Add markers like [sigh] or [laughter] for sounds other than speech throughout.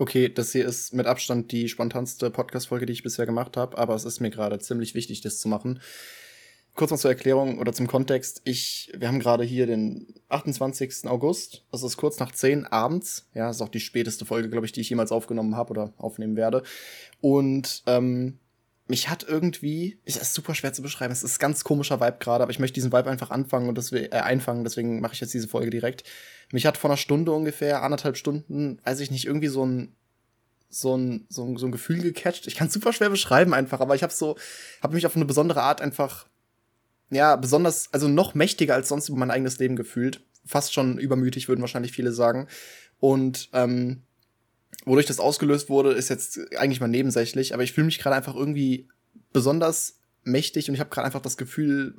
Okay, das hier ist mit Abstand die spontanste Podcast-Folge, die ich bisher gemacht habe, aber es ist mir gerade ziemlich wichtig, das zu machen. Kurz mal zur Erklärung oder zum Kontext. Ich, wir haben gerade hier den 28. August. Das ist kurz nach 10 abends. Ja, ist auch die späteste Folge, glaube ich, die ich jemals aufgenommen habe oder aufnehmen werde. Und ähm, mich hat irgendwie, ist das super schwer zu beschreiben, es ist ganz komischer Vibe gerade, aber ich möchte diesen Vibe einfach anfangen und deswegen, äh, einfangen, deswegen mache ich jetzt diese Folge direkt. Mich hat vor einer Stunde ungefähr, anderthalb Stunden, weiß ich nicht, irgendwie so ein so ein, so ein, so ein Gefühl gecatcht. Ich kann es super schwer beschreiben einfach, aber ich habe so, habe mich auf eine besondere Art einfach, ja, besonders, also noch mächtiger als sonst über mein eigenes Leben gefühlt. Fast schon übermütig, würden wahrscheinlich viele sagen. Und ähm, wodurch das ausgelöst wurde, ist jetzt eigentlich mal nebensächlich, aber ich fühle mich gerade einfach irgendwie besonders mächtig und ich habe gerade einfach das Gefühl,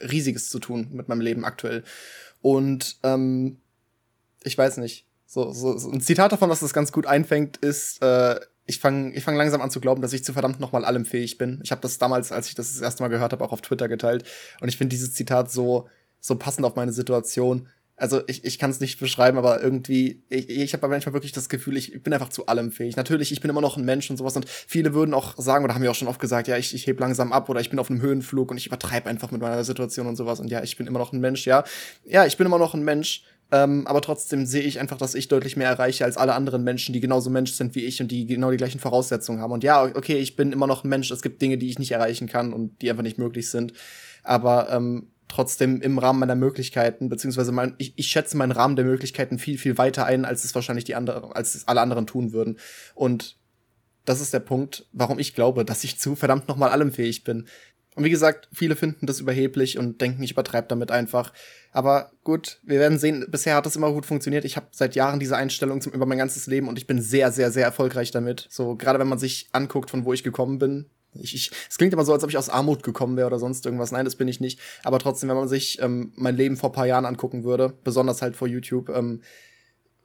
riesiges zu tun mit meinem Leben aktuell. Und ähm, ich weiß nicht. So, so, so ein Zitat davon, was das ganz gut einfängt, ist, äh, ich fange ich fang langsam an zu glauben, dass ich zu verdammt nochmal allem fähig bin. Ich habe das damals, als ich das das erste Mal gehört habe, auch auf Twitter geteilt. Und ich finde dieses Zitat so, so passend auf meine Situation. Also ich, ich kann es nicht beschreiben, aber irgendwie, ich, ich habe manchmal wirklich das Gefühl, ich bin einfach zu allem fähig. Natürlich, ich bin immer noch ein Mensch und sowas und viele würden auch sagen, oder haben wir auch schon oft gesagt, ja, ich, ich heb langsam ab oder ich bin auf einem Höhenflug und ich übertreibe einfach mit meiner Situation und sowas und ja, ich bin immer noch ein Mensch, ja. Ja, ich bin immer noch ein Mensch, ähm, aber trotzdem sehe ich einfach, dass ich deutlich mehr erreiche als alle anderen Menschen, die genauso Mensch sind wie ich und die genau die gleichen Voraussetzungen haben. Und ja, okay, ich bin immer noch ein Mensch. Es gibt Dinge, die ich nicht erreichen kann und die einfach nicht möglich sind. Aber ähm, trotzdem im Rahmen meiner Möglichkeiten, beziehungsweise mein, ich, ich schätze meinen Rahmen der Möglichkeiten viel, viel weiter ein, als es wahrscheinlich die anderen, als es alle anderen tun würden. Und das ist der Punkt, warum ich glaube, dass ich zu verdammt nochmal allem fähig bin. Und wie gesagt, viele finden das überheblich und denken, ich übertreibe damit einfach. Aber gut, wir werden sehen. Bisher hat das immer gut funktioniert. Ich habe seit Jahren diese Einstellung zum, über mein ganzes Leben und ich bin sehr, sehr, sehr erfolgreich damit. So, gerade wenn man sich anguckt, von wo ich gekommen bin. Ich, ich, es klingt immer so, als ob ich aus Armut gekommen wäre oder sonst irgendwas. Nein, das bin ich nicht. Aber trotzdem, wenn man sich ähm, mein Leben vor paar Jahren angucken würde, besonders halt vor YouTube, ähm,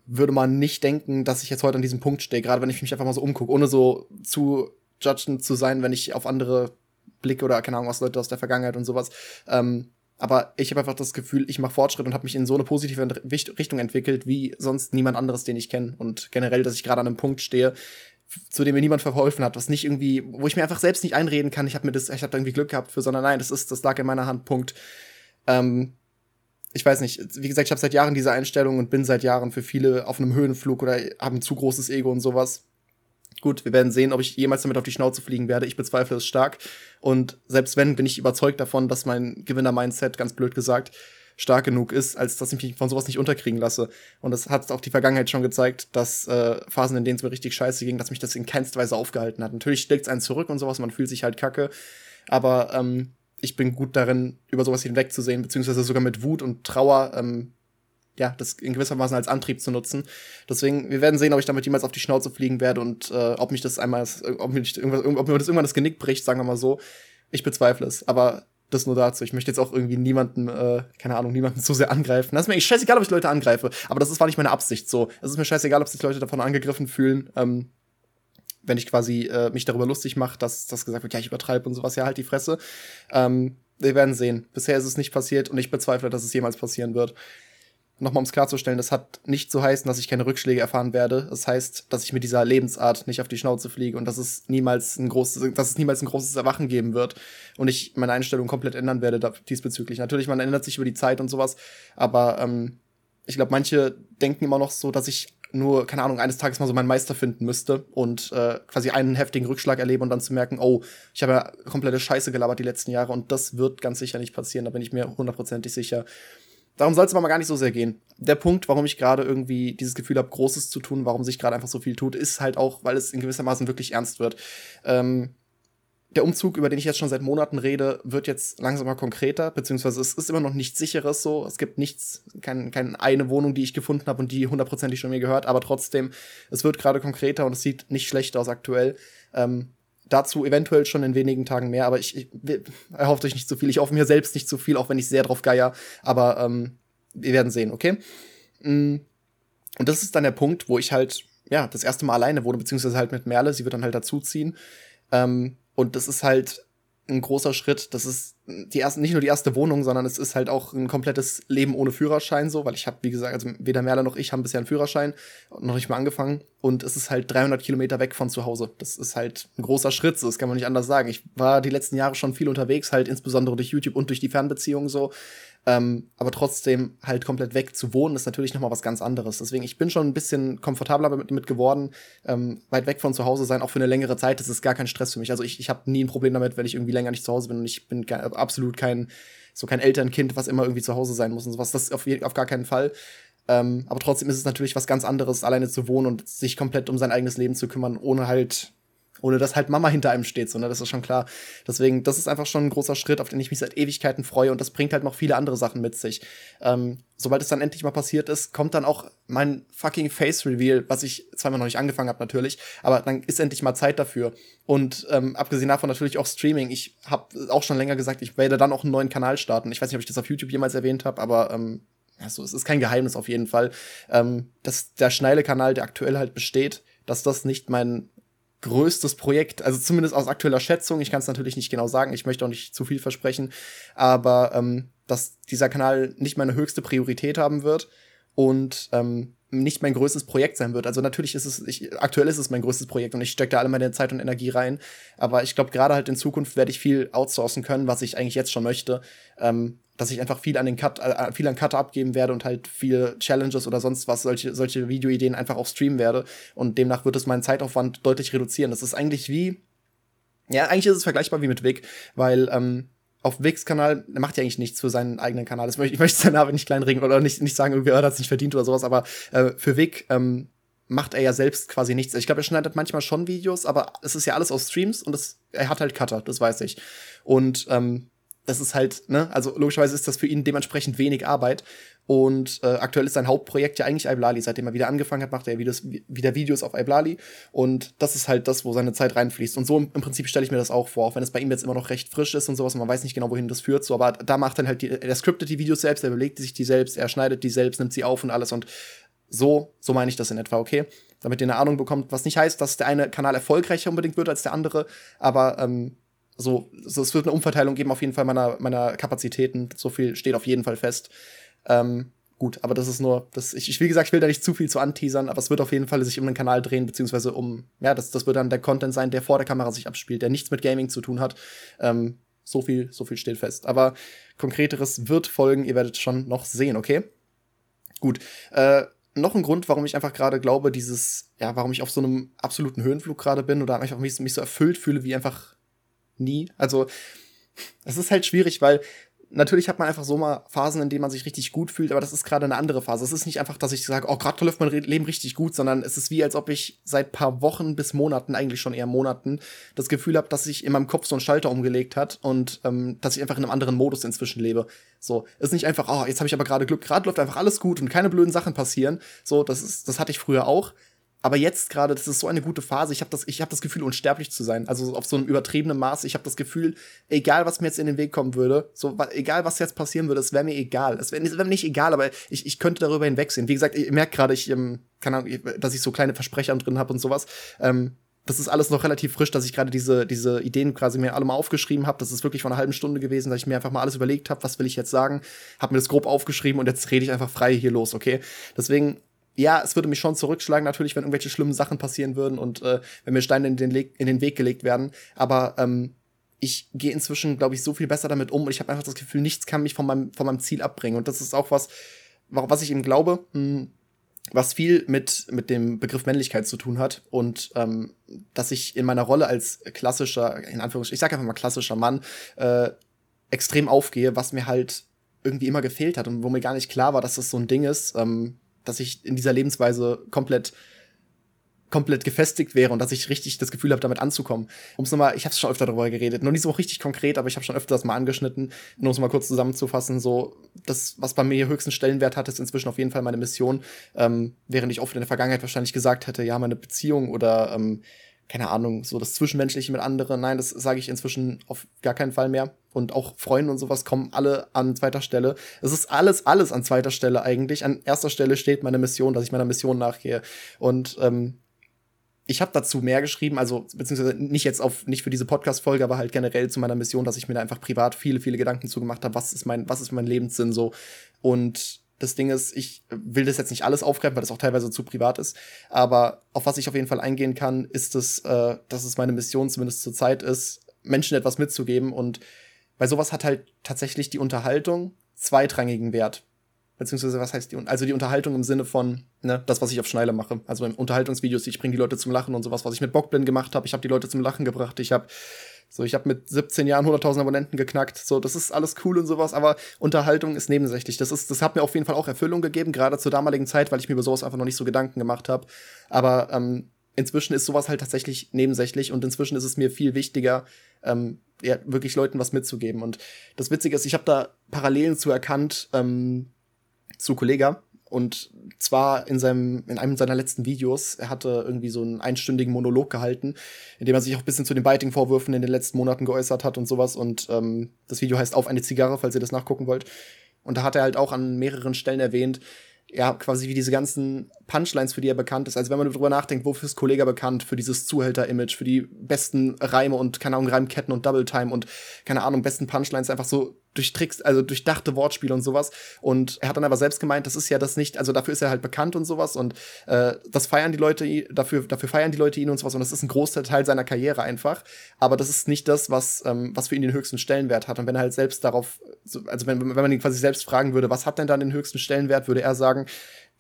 würde man nicht denken, dass ich jetzt heute an diesem Punkt stehe, gerade wenn ich mich einfach mal so umgucke, ohne so zu judgend zu sein, wenn ich auf andere Blick oder keine Ahnung was Leute aus der Vergangenheit und sowas. Ähm, aber ich habe einfach das Gefühl, ich mache Fortschritt und habe mich in so eine positive Richtung entwickelt wie sonst niemand anderes, den ich kenne. Und generell, dass ich gerade an einem Punkt stehe, zu dem mir niemand verholfen hat, was nicht irgendwie, wo ich mir einfach selbst nicht einreden kann, ich habe mir das, ich habe da irgendwie Glück gehabt für, sondern nein, das ist, das lag in meiner Hand. Punkt. Ähm, ich weiß nicht, wie gesagt, ich habe seit Jahren diese Einstellung und bin seit Jahren für viele auf einem Höhenflug oder habe ein zu großes Ego und sowas. Gut, wir werden sehen, ob ich jemals damit auf die Schnauze fliegen werde. Ich bezweifle es stark. Und selbst wenn, bin ich überzeugt davon, dass mein Gewinner-Mindset, ganz blöd gesagt, stark genug ist, als dass ich mich von sowas nicht unterkriegen lasse. Und das hat auch die Vergangenheit schon gezeigt, dass äh, Phasen, in denen es mir richtig scheiße ging, dass mich das in keinster Weise aufgehalten hat. Natürlich steckt es einen zurück und sowas, man fühlt sich halt kacke. Aber ähm, ich bin gut darin, über sowas hinwegzusehen, beziehungsweise sogar mit Wut und Trauer ähm, ja, das in gewisser Weise als Antrieb zu nutzen. Deswegen, wir werden sehen, ob ich damit jemals auf die Schnauze fliegen werde und äh, ob mich das einmal, ob mich, irgendwas, ob mir das irgendwann das Genick bricht, sagen wir mal so. Ich bezweifle es. Aber das nur dazu. Ich möchte jetzt auch irgendwie niemanden, äh, keine Ahnung, niemanden zu sehr angreifen. Das ist mir eigentlich scheißegal, ob ich Leute angreife. Aber das ist, war nicht meine Absicht so. Es ist mir scheißegal, ob sich Leute davon angegriffen fühlen. Ähm, wenn ich quasi äh, mich darüber lustig mache, dass das gesagt wird, ja, ich übertreibe und sowas, ja, halt die Fresse. Ähm, wir werden sehen. Bisher ist es nicht passiert und ich bezweifle, dass es jemals passieren wird nochmal um es klarzustellen, das hat nicht zu heißen, dass ich keine Rückschläge erfahren werde. Das heißt, dass ich mit dieser Lebensart nicht auf die Schnauze fliege und dass es niemals ein großes, dass es niemals ein großes Erwachen geben wird und ich meine Einstellung komplett ändern werde diesbezüglich. Natürlich, man ändert sich über die Zeit und sowas, aber ähm, ich glaube, manche denken immer noch so, dass ich nur, keine Ahnung, eines Tages mal so meinen Meister finden müsste und äh, quasi einen heftigen Rückschlag erleben und dann zu merken, oh, ich habe ja komplette Scheiße gelabert die letzten Jahre und das wird ganz sicher nicht passieren, da bin ich mir hundertprozentig sicher. Darum soll es aber mal gar nicht so sehr gehen. Der Punkt, warum ich gerade irgendwie dieses Gefühl habe, Großes zu tun, warum sich gerade einfach so viel tut, ist halt auch, weil es in gewisser Maßen wirklich ernst wird. Ähm, der Umzug, über den ich jetzt schon seit Monaten rede, wird jetzt langsam mal konkreter, beziehungsweise es ist immer noch nichts sicheres so. Es gibt nichts, keine kein eine Wohnung, die ich gefunden habe und die hundertprozentig schon mir gehört, aber trotzdem, es wird gerade konkreter und es sieht nicht schlecht aus aktuell. Ähm, Dazu eventuell schon in wenigen Tagen mehr, aber ich, ich erhofft euch nicht zu viel. Ich hoffe mir selbst nicht zu viel, auch wenn ich sehr drauf geier. Aber ähm, wir werden sehen, okay? Mm. Und das ist dann der Punkt, wo ich halt, ja, das erste Mal alleine wohne, beziehungsweise halt mit Merle. Sie wird dann halt dazuziehen. Ähm, und das ist halt ein großer Schritt. Das ist die erste, nicht nur die erste Wohnung, sondern es ist halt auch ein komplettes Leben ohne Führerschein so, weil ich habe, wie gesagt, also weder Merle noch ich haben bisher einen Führerschein, noch nicht mal angefangen und es ist halt 300 Kilometer weg von zu Hause. Das ist halt ein großer Schritt, so, das kann man nicht anders sagen. Ich war die letzten Jahre schon viel unterwegs, halt insbesondere durch YouTube und durch die Fernbeziehungen so ähm, aber trotzdem halt komplett weg zu wohnen, ist natürlich noch mal was ganz anderes. Deswegen, ich bin schon ein bisschen komfortabler damit, mit geworden. Ähm, weit weg von zu Hause sein, auch für eine längere Zeit, das ist gar kein Stress für mich. Also ich, ich habe nie ein Problem damit, wenn ich irgendwie länger nicht zu Hause bin und ich bin absolut kein, so kein Elternkind, was immer irgendwie zu Hause sein muss und sowas. Das auf, auf gar keinen Fall. Ähm, aber trotzdem ist es natürlich was ganz anderes, alleine zu wohnen und sich komplett um sein eigenes Leben zu kümmern, ohne halt ohne dass halt Mama hinter einem steht, so, ne? Das ist schon klar. Deswegen, das ist einfach schon ein großer Schritt, auf den ich mich seit Ewigkeiten freue und das bringt halt noch viele andere Sachen mit sich. Ähm, sobald es dann endlich mal passiert ist, kommt dann auch mein fucking Face Reveal, was ich zweimal noch nicht angefangen habe natürlich, aber dann ist endlich mal Zeit dafür. Und ähm, abgesehen davon natürlich auch Streaming. Ich habe auch schon länger gesagt, ich werde dann auch einen neuen Kanal starten. Ich weiß nicht, ob ich das auf YouTube jemals erwähnt habe, aber ähm, also, es ist kein Geheimnis auf jeden Fall, ähm, dass der Schneile-Kanal, der aktuell halt besteht, dass das nicht mein größtes Projekt, also zumindest aus aktueller Schätzung. Ich kann es natürlich nicht genau sagen, ich möchte auch nicht zu viel versprechen, aber ähm, dass dieser Kanal nicht meine höchste Priorität haben wird und ähm, nicht mein größtes Projekt sein wird. Also natürlich ist es, ich, aktuell ist es mein größtes Projekt und ich stecke da alle meine Zeit und Energie rein. Aber ich glaube, gerade halt in Zukunft werde ich viel outsourcen können, was ich eigentlich jetzt schon möchte. Ähm, dass ich einfach viel an den Cut, äh, viel an Cutter abgeben werde und halt viele Challenges oder sonst was, solche, solche Videoideen einfach auch streamen werde. Und demnach wird es meinen Zeitaufwand deutlich reduzieren. Das ist eigentlich wie, ja, eigentlich ist es vergleichbar wie mit Vic, weil ähm, auf Vicks Kanal macht ja eigentlich nichts für seinen eigenen Kanal. Das möchte, ich möchte seinen Namen nicht kleinregen oder nicht, nicht sagen, irgendwie, er hat es nicht verdient oder sowas, aber äh, für Vic ähm, macht er ja selbst quasi nichts. Ich glaube, er schneidet manchmal schon Videos, aber es ist ja alles aus Streams und es, er hat halt Cutter, das weiß ich. Und ähm, das ist halt, ne, also logischerweise ist das für ihn dementsprechend wenig Arbeit. Und äh, aktuell ist sein Hauptprojekt ja eigentlich Iblali. Seitdem er wieder angefangen hat, macht er Videos, wieder Videos auf Iblali. Und das ist halt das, wo seine Zeit reinfließt. Und so im, im Prinzip stelle ich mir das auch vor, auch wenn es bei ihm jetzt immer noch recht frisch ist und sowas und man weiß nicht genau, wohin das führt. So, aber da macht dann halt die, er scriptet die Videos selbst, er überlegt sich die selbst, er schneidet die selbst, nimmt sie auf und alles. Und so, so meine ich das in etwa, okay? Damit ihr eine Ahnung bekommt, was nicht heißt, dass der eine Kanal erfolgreicher unbedingt wird als der andere, aber ähm, so, so, es wird eine Umverteilung geben auf jeden Fall meiner, meiner Kapazitäten. So viel steht auf jeden Fall fest. Ähm, gut, aber das ist nur, das, ich, ich, wie gesagt, ich will da nicht zu viel zu anteasern, aber es wird auf jeden Fall sich um den Kanal drehen, beziehungsweise um, ja, das, das wird dann der Content sein, der vor der Kamera sich abspielt, der nichts mit Gaming zu tun hat. Ähm, so viel, so viel steht fest. Aber konkreteres wird folgen, ihr werdet schon noch sehen, okay? Gut. Äh, noch ein Grund, warum ich einfach gerade glaube, dieses, ja, warum ich auf so einem absoluten Höhenflug gerade bin oder einfach mich, mich so erfüllt fühle, wie einfach nie. Also, es ist halt schwierig, weil natürlich hat man einfach so mal Phasen, in denen man sich richtig gut fühlt, aber das ist gerade eine andere Phase. Es ist nicht einfach, dass ich sage, oh, gerade läuft mein Leben richtig gut, sondern es ist wie, als ob ich seit paar Wochen bis Monaten, eigentlich schon eher Monaten, das Gefühl habe, dass sich in meinem Kopf so ein Schalter umgelegt hat und ähm, dass ich einfach in einem anderen Modus inzwischen lebe. So, es ist nicht einfach, oh, jetzt habe ich aber gerade Glück, gerade läuft einfach alles gut und keine blöden Sachen passieren. So, das ist, das hatte ich früher auch. Aber jetzt gerade, das ist so eine gute Phase. Ich habe das, ich habe das Gefühl, unsterblich zu sein. Also auf so einem übertriebenen Maß. Ich habe das Gefühl, egal was mir jetzt in den Weg kommen würde, so egal was jetzt passieren würde, es wäre mir egal. Es wäre wär nicht egal, aber ich, ich könnte darüber hinwegsehen. Wie gesagt, ich merke gerade, ich ähm, keine Ahnung, dass ich so kleine Versprecher drin habe und sowas. Ähm, das ist alles noch relativ frisch, dass ich gerade diese, diese Ideen quasi mir alle mal aufgeschrieben habe. Das ist wirklich vor einer halben Stunde gewesen, dass ich mir einfach mal alles überlegt habe, was will ich jetzt sagen, habe mir das grob aufgeschrieben und jetzt rede ich einfach frei hier los, okay? Deswegen ja, es würde mich schon zurückschlagen, natürlich, wenn irgendwelche schlimmen Sachen passieren würden und äh, wenn mir Steine in den, in den Weg gelegt werden. Aber ähm, ich gehe inzwischen, glaube ich, so viel besser damit um und ich habe einfach das Gefühl, nichts kann mich von meinem, von meinem Ziel abbringen. Und das ist auch was, was ich eben glaube, mh, hm, was viel mit, mit dem Begriff Männlichkeit zu tun hat und ähm, dass ich in meiner Rolle als klassischer, in Anführungsstrichen, ich sage einfach mal klassischer Mann, äh, extrem aufgehe, was mir halt irgendwie immer gefehlt hat und wo mir gar nicht klar war, dass das so ein Ding ist, ähm, dass ich in dieser Lebensweise komplett komplett gefestigt wäre und dass ich richtig das Gefühl habe, damit anzukommen. Um es nochmal, ich habe es schon öfter darüber geredet, noch nicht so richtig konkret, aber ich habe schon öfter das mal angeschnitten, nur um es mal kurz zusammenzufassen, so das, was bei mir höchsten Stellenwert hat, ist inzwischen auf jeden Fall meine Mission, ähm, während ich oft in der Vergangenheit wahrscheinlich gesagt hätte, ja, meine Beziehung oder ähm, keine Ahnung, so das Zwischenmenschliche mit anderen. Nein, das sage ich inzwischen auf gar keinen Fall mehr. Und auch Freunde und sowas kommen alle an zweiter Stelle. Es ist alles, alles an zweiter Stelle eigentlich. An erster Stelle steht meine Mission, dass ich meiner Mission nachgehe. Und ähm, ich habe dazu mehr geschrieben, also beziehungsweise nicht jetzt auf, nicht für diese Podcast-Folge, aber halt generell zu meiner Mission, dass ich mir da einfach privat viele, viele Gedanken zugemacht habe, was ist mein, was ist mein Lebenssinn so. Und das Ding ist, ich will das jetzt nicht alles aufgreifen, weil das auch teilweise zu privat ist. Aber auf was ich auf jeden Fall eingehen kann, ist es, äh, dass es meine Mission zumindest zur Zeit ist, Menschen etwas mitzugeben. Und bei sowas hat halt tatsächlich die Unterhaltung zweitrangigen Wert. Beziehungsweise, was heißt die? Also die Unterhaltung im Sinne von, ne, das, was ich auf Schneile mache. Also in Unterhaltungsvideos, ich bringe die Leute zum Lachen und sowas, was ich mit Bockblind gemacht habe. Ich habe die Leute zum Lachen gebracht. Ich habe so, ich habe mit 17 Jahren 100.000 Abonnenten geknackt. So, das ist alles cool und sowas, aber Unterhaltung ist nebensächlich. Das ist, das hat mir auf jeden Fall auch Erfüllung gegeben, gerade zur damaligen Zeit, weil ich mir über sowas einfach noch nicht so Gedanken gemacht habe. Aber ähm, inzwischen ist sowas halt tatsächlich nebensächlich und inzwischen ist es mir viel wichtiger, ähm, ja, wirklich Leuten was mitzugeben. Und das Witzige ist, ich habe da Parallelen zu erkannt ähm, zu Kollega. Und zwar in seinem, in einem seiner letzten Videos, er hatte irgendwie so einen einstündigen Monolog gehalten, in dem er sich auch ein bisschen zu den Biting-Vorwürfen in den letzten Monaten geäußert hat und sowas. Und ähm, das Video heißt Auf eine Zigarre, falls ihr das nachgucken wollt. Und da hat er halt auch an mehreren Stellen erwähnt, ja, quasi wie diese ganzen Punchlines, für die er bekannt ist. Also wenn man darüber nachdenkt, wofür ist Kollege bekannt? Für dieses Zuhälter-Image, für die besten Reime und, keine Ahnung, Reimketten und Double Time und, keine Ahnung, besten Punchlines, einfach so durch Tricks, also durchdachte Wortspiele und sowas. Und er hat dann aber selbst gemeint, das ist ja das nicht, also dafür ist er halt bekannt und sowas und äh, das feiern die Leute, dafür, dafür feiern die Leute ihn und sowas und das ist ein großer Teil seiner Karriere einfach. Aber das ist nicht das, was, ähm, was für ihn den höchsten Stellenwert hat. Und wenn er halt selbst darauf, also wenn, wenn man ihn quasi selbst fragen würde, was hat denn dann den höchsten Stellenwert, würde er sagen,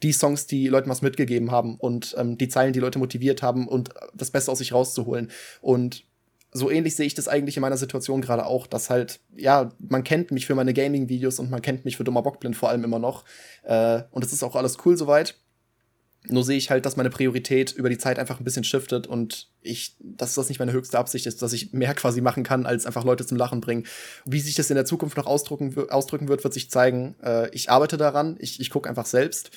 die Songs, die Leuten was mitgegeben haben und ähm, die Zeilen, die Leute motiviert haben und das Beste aus sich rauszuholen. Und so ähnlich sehe ich das eigentlich in meiner Situation gerade auch, dass halt, ja, man kennt mich für meine Gaming-Videos und man kennt mich für dummer Bockblind vor allem immer noch. Äh, und es ist auch alles cool soweit. Nur sehe ich halt, dass meine Priorität über die Zeit einfach ein bisschen shiftet und ich, dass das nicht meine höchste Absicht ist, dass ich mehr [laughs] quasi machen kann, als einfach Leute zum Lachen bringen. Wie sich das in der Zukunft noch ausdrücken, ausdrücken wird, wird sich zeigen. Äh, ich arbeite daran, ich, ich gucke einfach selbst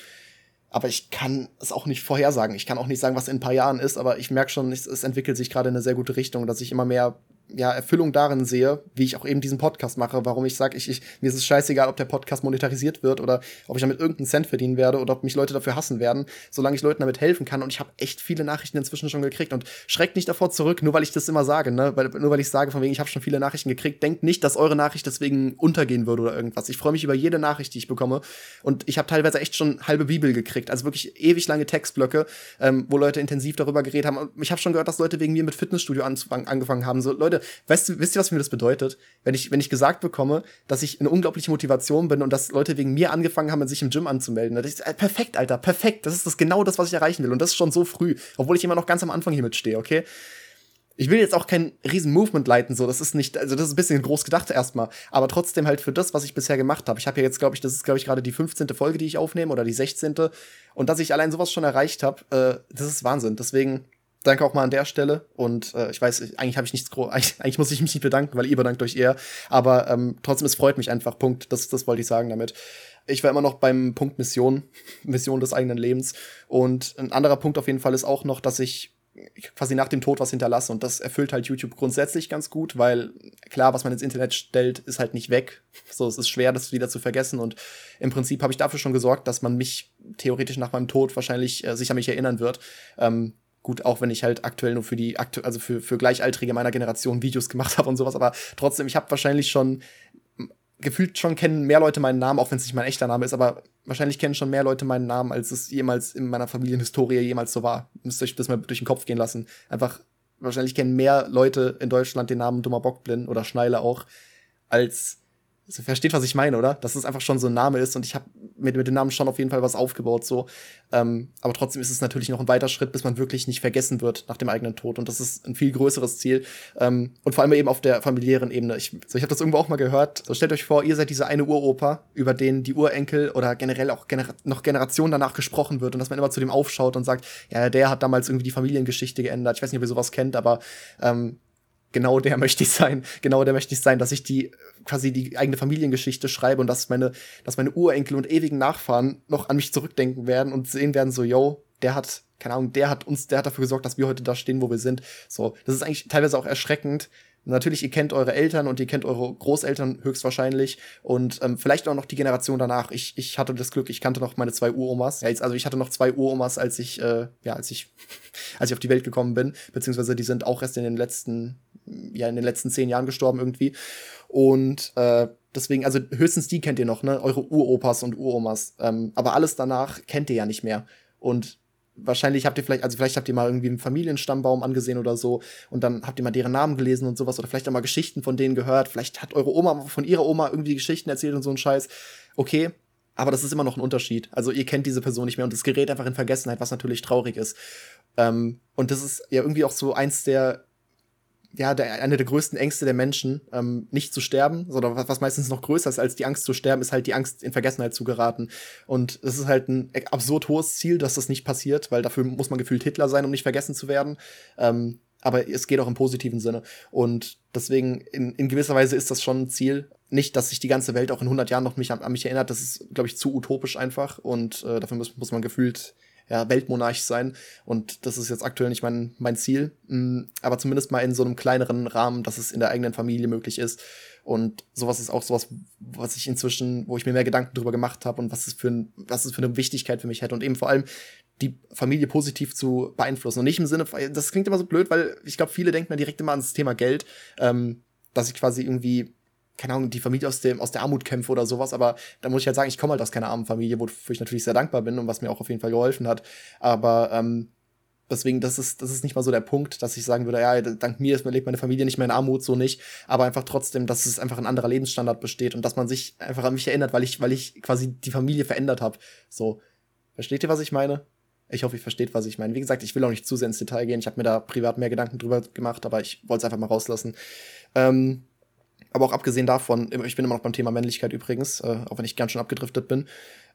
aber ich kann es auch nicht vorhersagen. Ich kann auch nicht sagen, was in ein paar Jahren ist, aber ich merke schon, es, es entwickelt sich gerade in eine sehr gute Richtung, dass ich immer mehr ja, Erfüllung darin sehe, wie ich auch eben diesen Podcast mache, warum ich sage, ich, ich, mir ist es scheißegal, ob der Podcast monetarisiert wird oder ob ich damit irgendeinen Cent verdienen werde oder ob mich Leute dafür hassen werden, solange ich Leuten damit helfen kann. Und ich habe echt viele Nachrichten inzwischen schon gekriegt und schreckt nicht davor zurück, nur weil ich das immer sage, ne? Weil, nur weil ich sage, von wegen, ich habe schon viele Nachrichten gekriegt, denkt nicht, dass eure Nachricht deswegen untergehen würde oder irgendwas. Ich freue mich über jede Nachricht, die ich bekomme. Und ich habe teilweise echt schon halbe Bibel gekriegt, also wirklich ewig lange Textblöcke, ähm, wo Leute intensiv darüber geredet haben. Ich habe schon gehört, dass Leute wegen mir mit Fitnessstudio angefangen haben. So, Leute, weißt du, wisst ihr, was mir das bedeutet? Wenn ich, wenn ich gesagt bekomme, dass ich eine unglaubliche Motivation bin und dass Leute wegen mir angefangen haben, sich im Gym anzumelden. Das ist äh, perfekt, Alter, perfekt. Das ist das genau das, was ich erreichen will. Und das ist schon so früh, obwohl ich immer noch ganz am Anfang hier mitstehe, okay? Ich will jetzt auch kein riesen Movement leiten, so, das ist nicht, also das ist ein bisschen groß gedacht erstmal, aber trotzdem halt für das, was ich bisher gemacht habe. Ich habe ja jetzt, glaube ich, das ist, glaube ich, gerade die 15. Folge, die ich aufnehme oder die 16. Und dass ich allein sowas schon erreicht habe, äh, das ist Wahnsinn. Deswegen, danke auch mal an der Stelle. Und äh, ich weiß, eigentlich habe ich nichts groß, [laughs] eigentlich, eigentlich, muss ich mich nicht bedanken, weil ihr bedankt euch eher. Aber ähm, trotzdem, es freut mich einfach. Punkt. Das, das wollte ich sagen damit. Ich war immer noch beim Punkt Mission, [laughs] Mission des eigenen Lebens. Und ein anderer Punkt auf jeden Fall ist auch noch, dass ich quasi nach dem Tod was hinterlasse. Und das erfüllt halt YouTube grundsätzlich ganz gut, weil klar, was man ins Internet stellt, ist halt nicht weg. So, es ist schwer, das wieder zu vergessen. Und im Prinzip habe ich dafür schon gesorgt, dass man mich theoretisch nach meinem Tod wahrscheinlich äh, sich an mich erinnern wird. Ähm, Gut, auch wenn ich halt aktuell nur für die, also für, für Gleichaltrige meiner Generation Videos gemacht [laughs] habe und sowas, aber trotzdem, ich habe wahrscheinlich schon gefühlt schon kennen mehr Leute meinen Namen, auch wenn es nicht mein echter Name ist, aber wahrscheinlich kennen schon mehr Leute meinen Namen, als es jemals in meiner Familienhistorie jemals so war. Müsst euch das mal durch den Kopf gehen lassen. Einfach, wahrscheinlich kennen mehr Leute in Deutschland den Namen Dummer Bockblind oder Schneile auch, als also, versteht, was ich meine, oder? Dass es einfach schon so ein Name ist und ich habe mit, mit dem Namen schon auf jeden Fall was aufgebaut, so. Ähm, aber trotzdem ist es natürlich noch ein weiter Schritt, bis man wirklich nicht vergessen wird nach dem eigenen Tod. Und das ist ein viel größeres Ziel. Ähm, und vor allem eben auf der familiären Ebene. Ich, so, ich habe das irgendwo auch mal gehört. So, stellt euch vor, ihr seid diese eine Uropa, über den die Urenkel oder generell auch Gener noch Generationen danach gesprochen wird und dass man immer zu dem aufschaut und sagt, ja, der hat damals irgendwie die Familiengeschichte geändert. Ich weiß nicht, ob ihr sowas kennt, aber ähm, genau der [laughs] möchte ich sein, genau der möchte ich sein, dass ich die quasi die eigene Familiengeschichte schreibe und dass meine, dass meine Urenkel und ewigen Nachfahren noch an mich zurückdenken werden und sehen werden, so, yo, der hat, keine Ahnung, der hat uns, der hat dafür gesorgt, dass wir heute da stehen, wo wir sind. So, das ist eigentlich teilweise auch erschreckend, Natürlich, ihr kennt eure Eltern und ihr kennt eure Großeltern höchstwahrscheinlich und ähm, vielleicht auch noch die Generation danach. Ich, ich hatte das Glück, ich kannte noch meine zwei Uromas. Ja, jetzt, also ich hatte noch zwei Uromas, als ich, äh, ja, als ich, [laughs] als ich auf die Welt gekommen bin, beziehungsweise die sind auch erst in den letzten, ja, in den letzten zehn Jahren gestorben irgendwie. Und äh, deswegen, also höchstens die kennt ihr noch, ne? Eure Uropas und Uromas. Ähm, aber alles danach kennt ihr ja nicht mehr. Und wahrscheinlich habt ihr vielleicht, also vielleicht habt ihr mal irgendwie einen Familienstammbaum angesehen oder so und dann habt ihr mal deren Namen gelesen und sowas oder vielleicht auch mal Geschichten von denen gehört. Vielleicht hat eure Oma von ihrer Oma irgendwie Geschichten erzählt und so ein Scheiß. Okay, aber das ist immer noch ein Unterschied. Also ihr kennt diese Person nicht mehr und es gerät einfach in Vergessenheit, was natürlich traurig ist. Ähm, und das ist ja irgendwie auch so eins der ja, der, eine der größten Ängste der Menschen, ähm, nicht zu sterben, sondern was, was meistens noch größer ist als die Angst zu sterben, ist halt die Angst, in Vergessenheit zu geraten. Und es ist halt ein absurd hohes Ziel, dass das nicht passiert, weil dafür muss man gefühlt Hitler sein, um nicht vergessen zu werden. Ähm, aber es geht auch im positiven Sinne. Und deswegen, in, in gewisser Weise ist das schon ein Ziel. Nicht, dass sich die ganze Welt auch in 100 Jahren noch mich an, an mich erinnert. Das ist, glaube ich, zu utopisch einfach. Und äh, dafür muss, muss man gefühlt ja, Weltmonarch sein. Und das ist jetzt aktuell nicht mein, mein Ziel. Mm, aber zumindest mal in so einem kleineren Rahmen, dass es in der eigenen Familie möglich ist. Und sowas ist auch sowas, was ich inzwischen, wo ich mir mehr Gedanken drüber gemacht habe und was es für ein, was es für eine Wichtigkeit für mich hätte. Und eben vor allem die Familie positiv zu beeinflussen. Und nicht im Sinne, das klingt immer so blöd, weil ich glaube, viele denken dann direkt immer ans Thema Geld, ähm, dass ich quasi irgendwie keine Ahnung, die Familie aus, dem, aus der Armut kämpfe oder sowas, aber da muss ich halt sagen, ich komme halt aus keiner armen Familie, wofür ich natürlich sehr dankbar bin und was mir auch auf jeden Fall geholfen hat. Aber ähm, deswegen, das ist, das ist nicht mal so der Punkt, dass ich sagen würde, ja, dank mir lebt meine Familie nicht mehr in Armut, so nicht, aber einfach trotzdem, dass es einfach ein anderer Lebensstandard besteht und dass man sich einfach an mich erinnert, weil ich, weil ich quasi die Familie verändert habe. So, versteht ihr, was ich meine? Ich hoffe, ihr versteht, was ich meine. Wie gesagt, ich will auch nicht zu sehr ins Detail gehen. Ich habe mir da privat mehr Gedanken drüber gemacht, aber ich wollte es einfach mal rauslassen. Ähm, aber auch abgesehen davon, ich bin immer noch beim Thema Männlichkeit übrigens, äh, auch wenn ich ganz schön abgedriftet bin,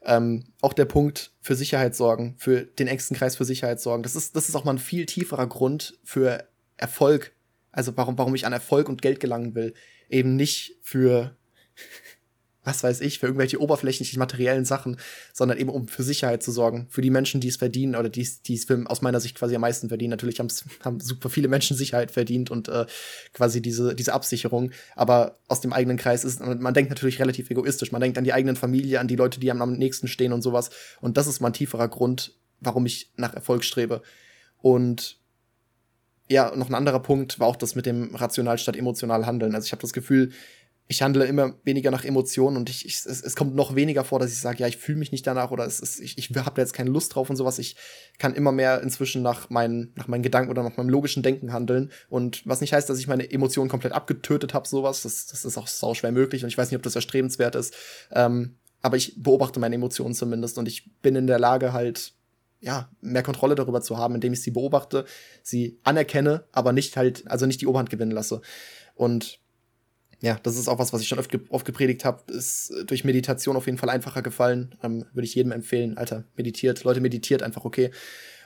ähm, auch der Punkt für Sicherheit sorgen, für den engsten Kreis für Sicherheit sorgen. Das ist, das ist auch mal ein viel tieferer Grund für Erfolg. Also warum, warum ich an Erfolg und Geld gelangen will. Eben nicht für was weiß ich, für irgendwelche oberflächlichen materiellen Sachen, sondern eben um für Sicherheit zu sorgen. Für die Menschen, die es verdienen oder die es aus meiner Sicht quasi am meisten verdienen. Natürlich haben super viele Menschen Sicherheit verdient und äh, quasi diese, diese Absicherung. Aber aus dem eigenen Kreis ist, man denkt natürlich relativ egoistisch. Man denkt an die eigenen Familie, an die Leute, die am nächsten stehen und sowas. Und das ist mal ein tieferer Grund, warum ich nach Erfolg strebe. Und ja, noch ein anderer Punkt war auch das mit dem rational statt emotional handeln. Also ich habe das Gefühl, ich handle immer weniger nach Emotionen und ich, ich es, es, kommt noch weniger vor, dass ich sage, ja, ich fühle mich nicht danach oder es ist, ich, ich habe da jetzt keine Lust drauf und sowas. Ich kann immer mehr inzwischen nach meinen, nach meinen Gedanken oder nach meinem logischen Denken handeln. Und was nicht heißt, dass ich meine Emotionen komplett abgetötet habe, sowas. Das, das ist auch sau schwer möglich und ich weiß nicht, ob das erstrebenswert ist. Ähm, aber ich beobachte meine Emotionen zumindest und ich bin in der Lage, halt ja, mehr Kontrolle darüber zu haben, indem ich sie beobachte, sie anerkenne, aber nicht halt, also nicht die Oberhand gewinnen lasse. Und ja, das ist auch was, was ich schon oft, ge oft gepredigt habe, ist durch Meditation auf jeden Fall einfacher gefallen. Ähm, Würde ich jedem empfehlen. Alter, meditiert. Leute, meditiert einfach okay.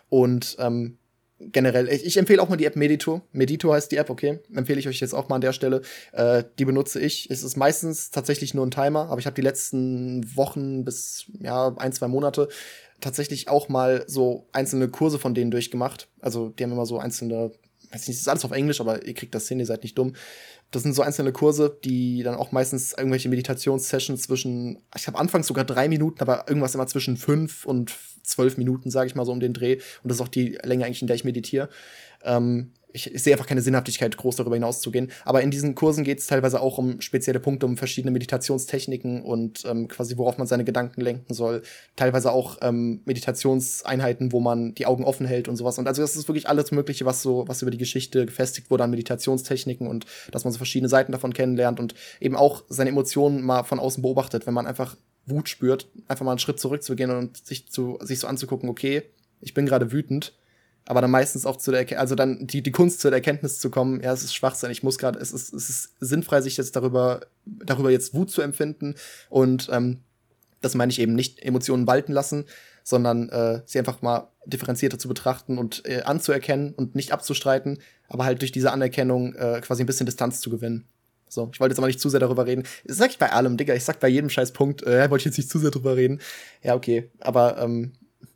Und ähm, generell, ich, ich empfehle auch mal die App Medito. Medito heißt die App, okay. Empfehle ich euch jetzt auch mal an der Stelle. Äh, die benutze ich. Es ist meistens tatsächlich nur ein Timer, aber ich habe die letzten Wochen bis ja, ein, zwei Monate tatsächlich auch mal so einzelne Kurse von denen durchgemacht. Also die haben immer so einzelne, weiß nicht, das ist alles auf Englisch, aber ihr kriegt das hin, ihr seid nicht dumm. Das sind so einzelne Kurse, die dann auch meistens irgendwelche Meditationssessions zwischen, ich habe anfangs sogar drei Minuten, aber irgendwas immer zwischen fünf und zwölf Minuten, sage ich mal so um den Dreh. Und das ist auch die Länge eigentlich, in der ich meditiere. Ähm, ich, ich sehe einfach keine Sinnhaftigkeit, groß darüber hinaus zu gehen. Aber in diesen Kursen geht es teilweise auch um spezielle Punkte, um verschiedene Meditationstechniken und ähm, quasi worauf man seine Gedanken lenken soll. Teilweise auch ähm, Meditationseinheiten, wo man die Augen offen hält und sowas. Und also das ist wirklich alles Mögliche, was so, was über die Geschichte gefestigt wurde an Meditationstechniken und dass man so verschiedene Seiten davon kennenlernt und eben auch seine Emotionen mal von außen beobachtet, wenn man einfach Wut spürt, einfach mal einen Schritt zurückzugehen und sich zu, sich so anzugucken, okay, ich bin gerade wütend aber dann meistens auch zu der, Erkenntnis, also dann die, die Kunst zur Erkenntnis zu kommen, ja, es ist Schwachsinn, ich muss gerade, es ist, es ist sinnfrei, sich jetzt darüber, darüber jetzt Wut zu empfinden und ähm, das meine ich eben nicht Emotionen walten lassen, sondern äh, sie einfach mal differenzierter zu betrachten und äh, anzuerkennen und nicht abzustreiten, aber halt durch diese Anerkennung äh, quasi ein bisschen Distanz zu gewinnen. So, ich wollte jetzt aber nicht zu sehr darüber reden. Das sag ich bei allem, Digga. Ich sag bei jedem scheiß Punkt, äh, wollte ich jetzt nicht zu sehr drüber reden. Ja, okay. Aber ähm,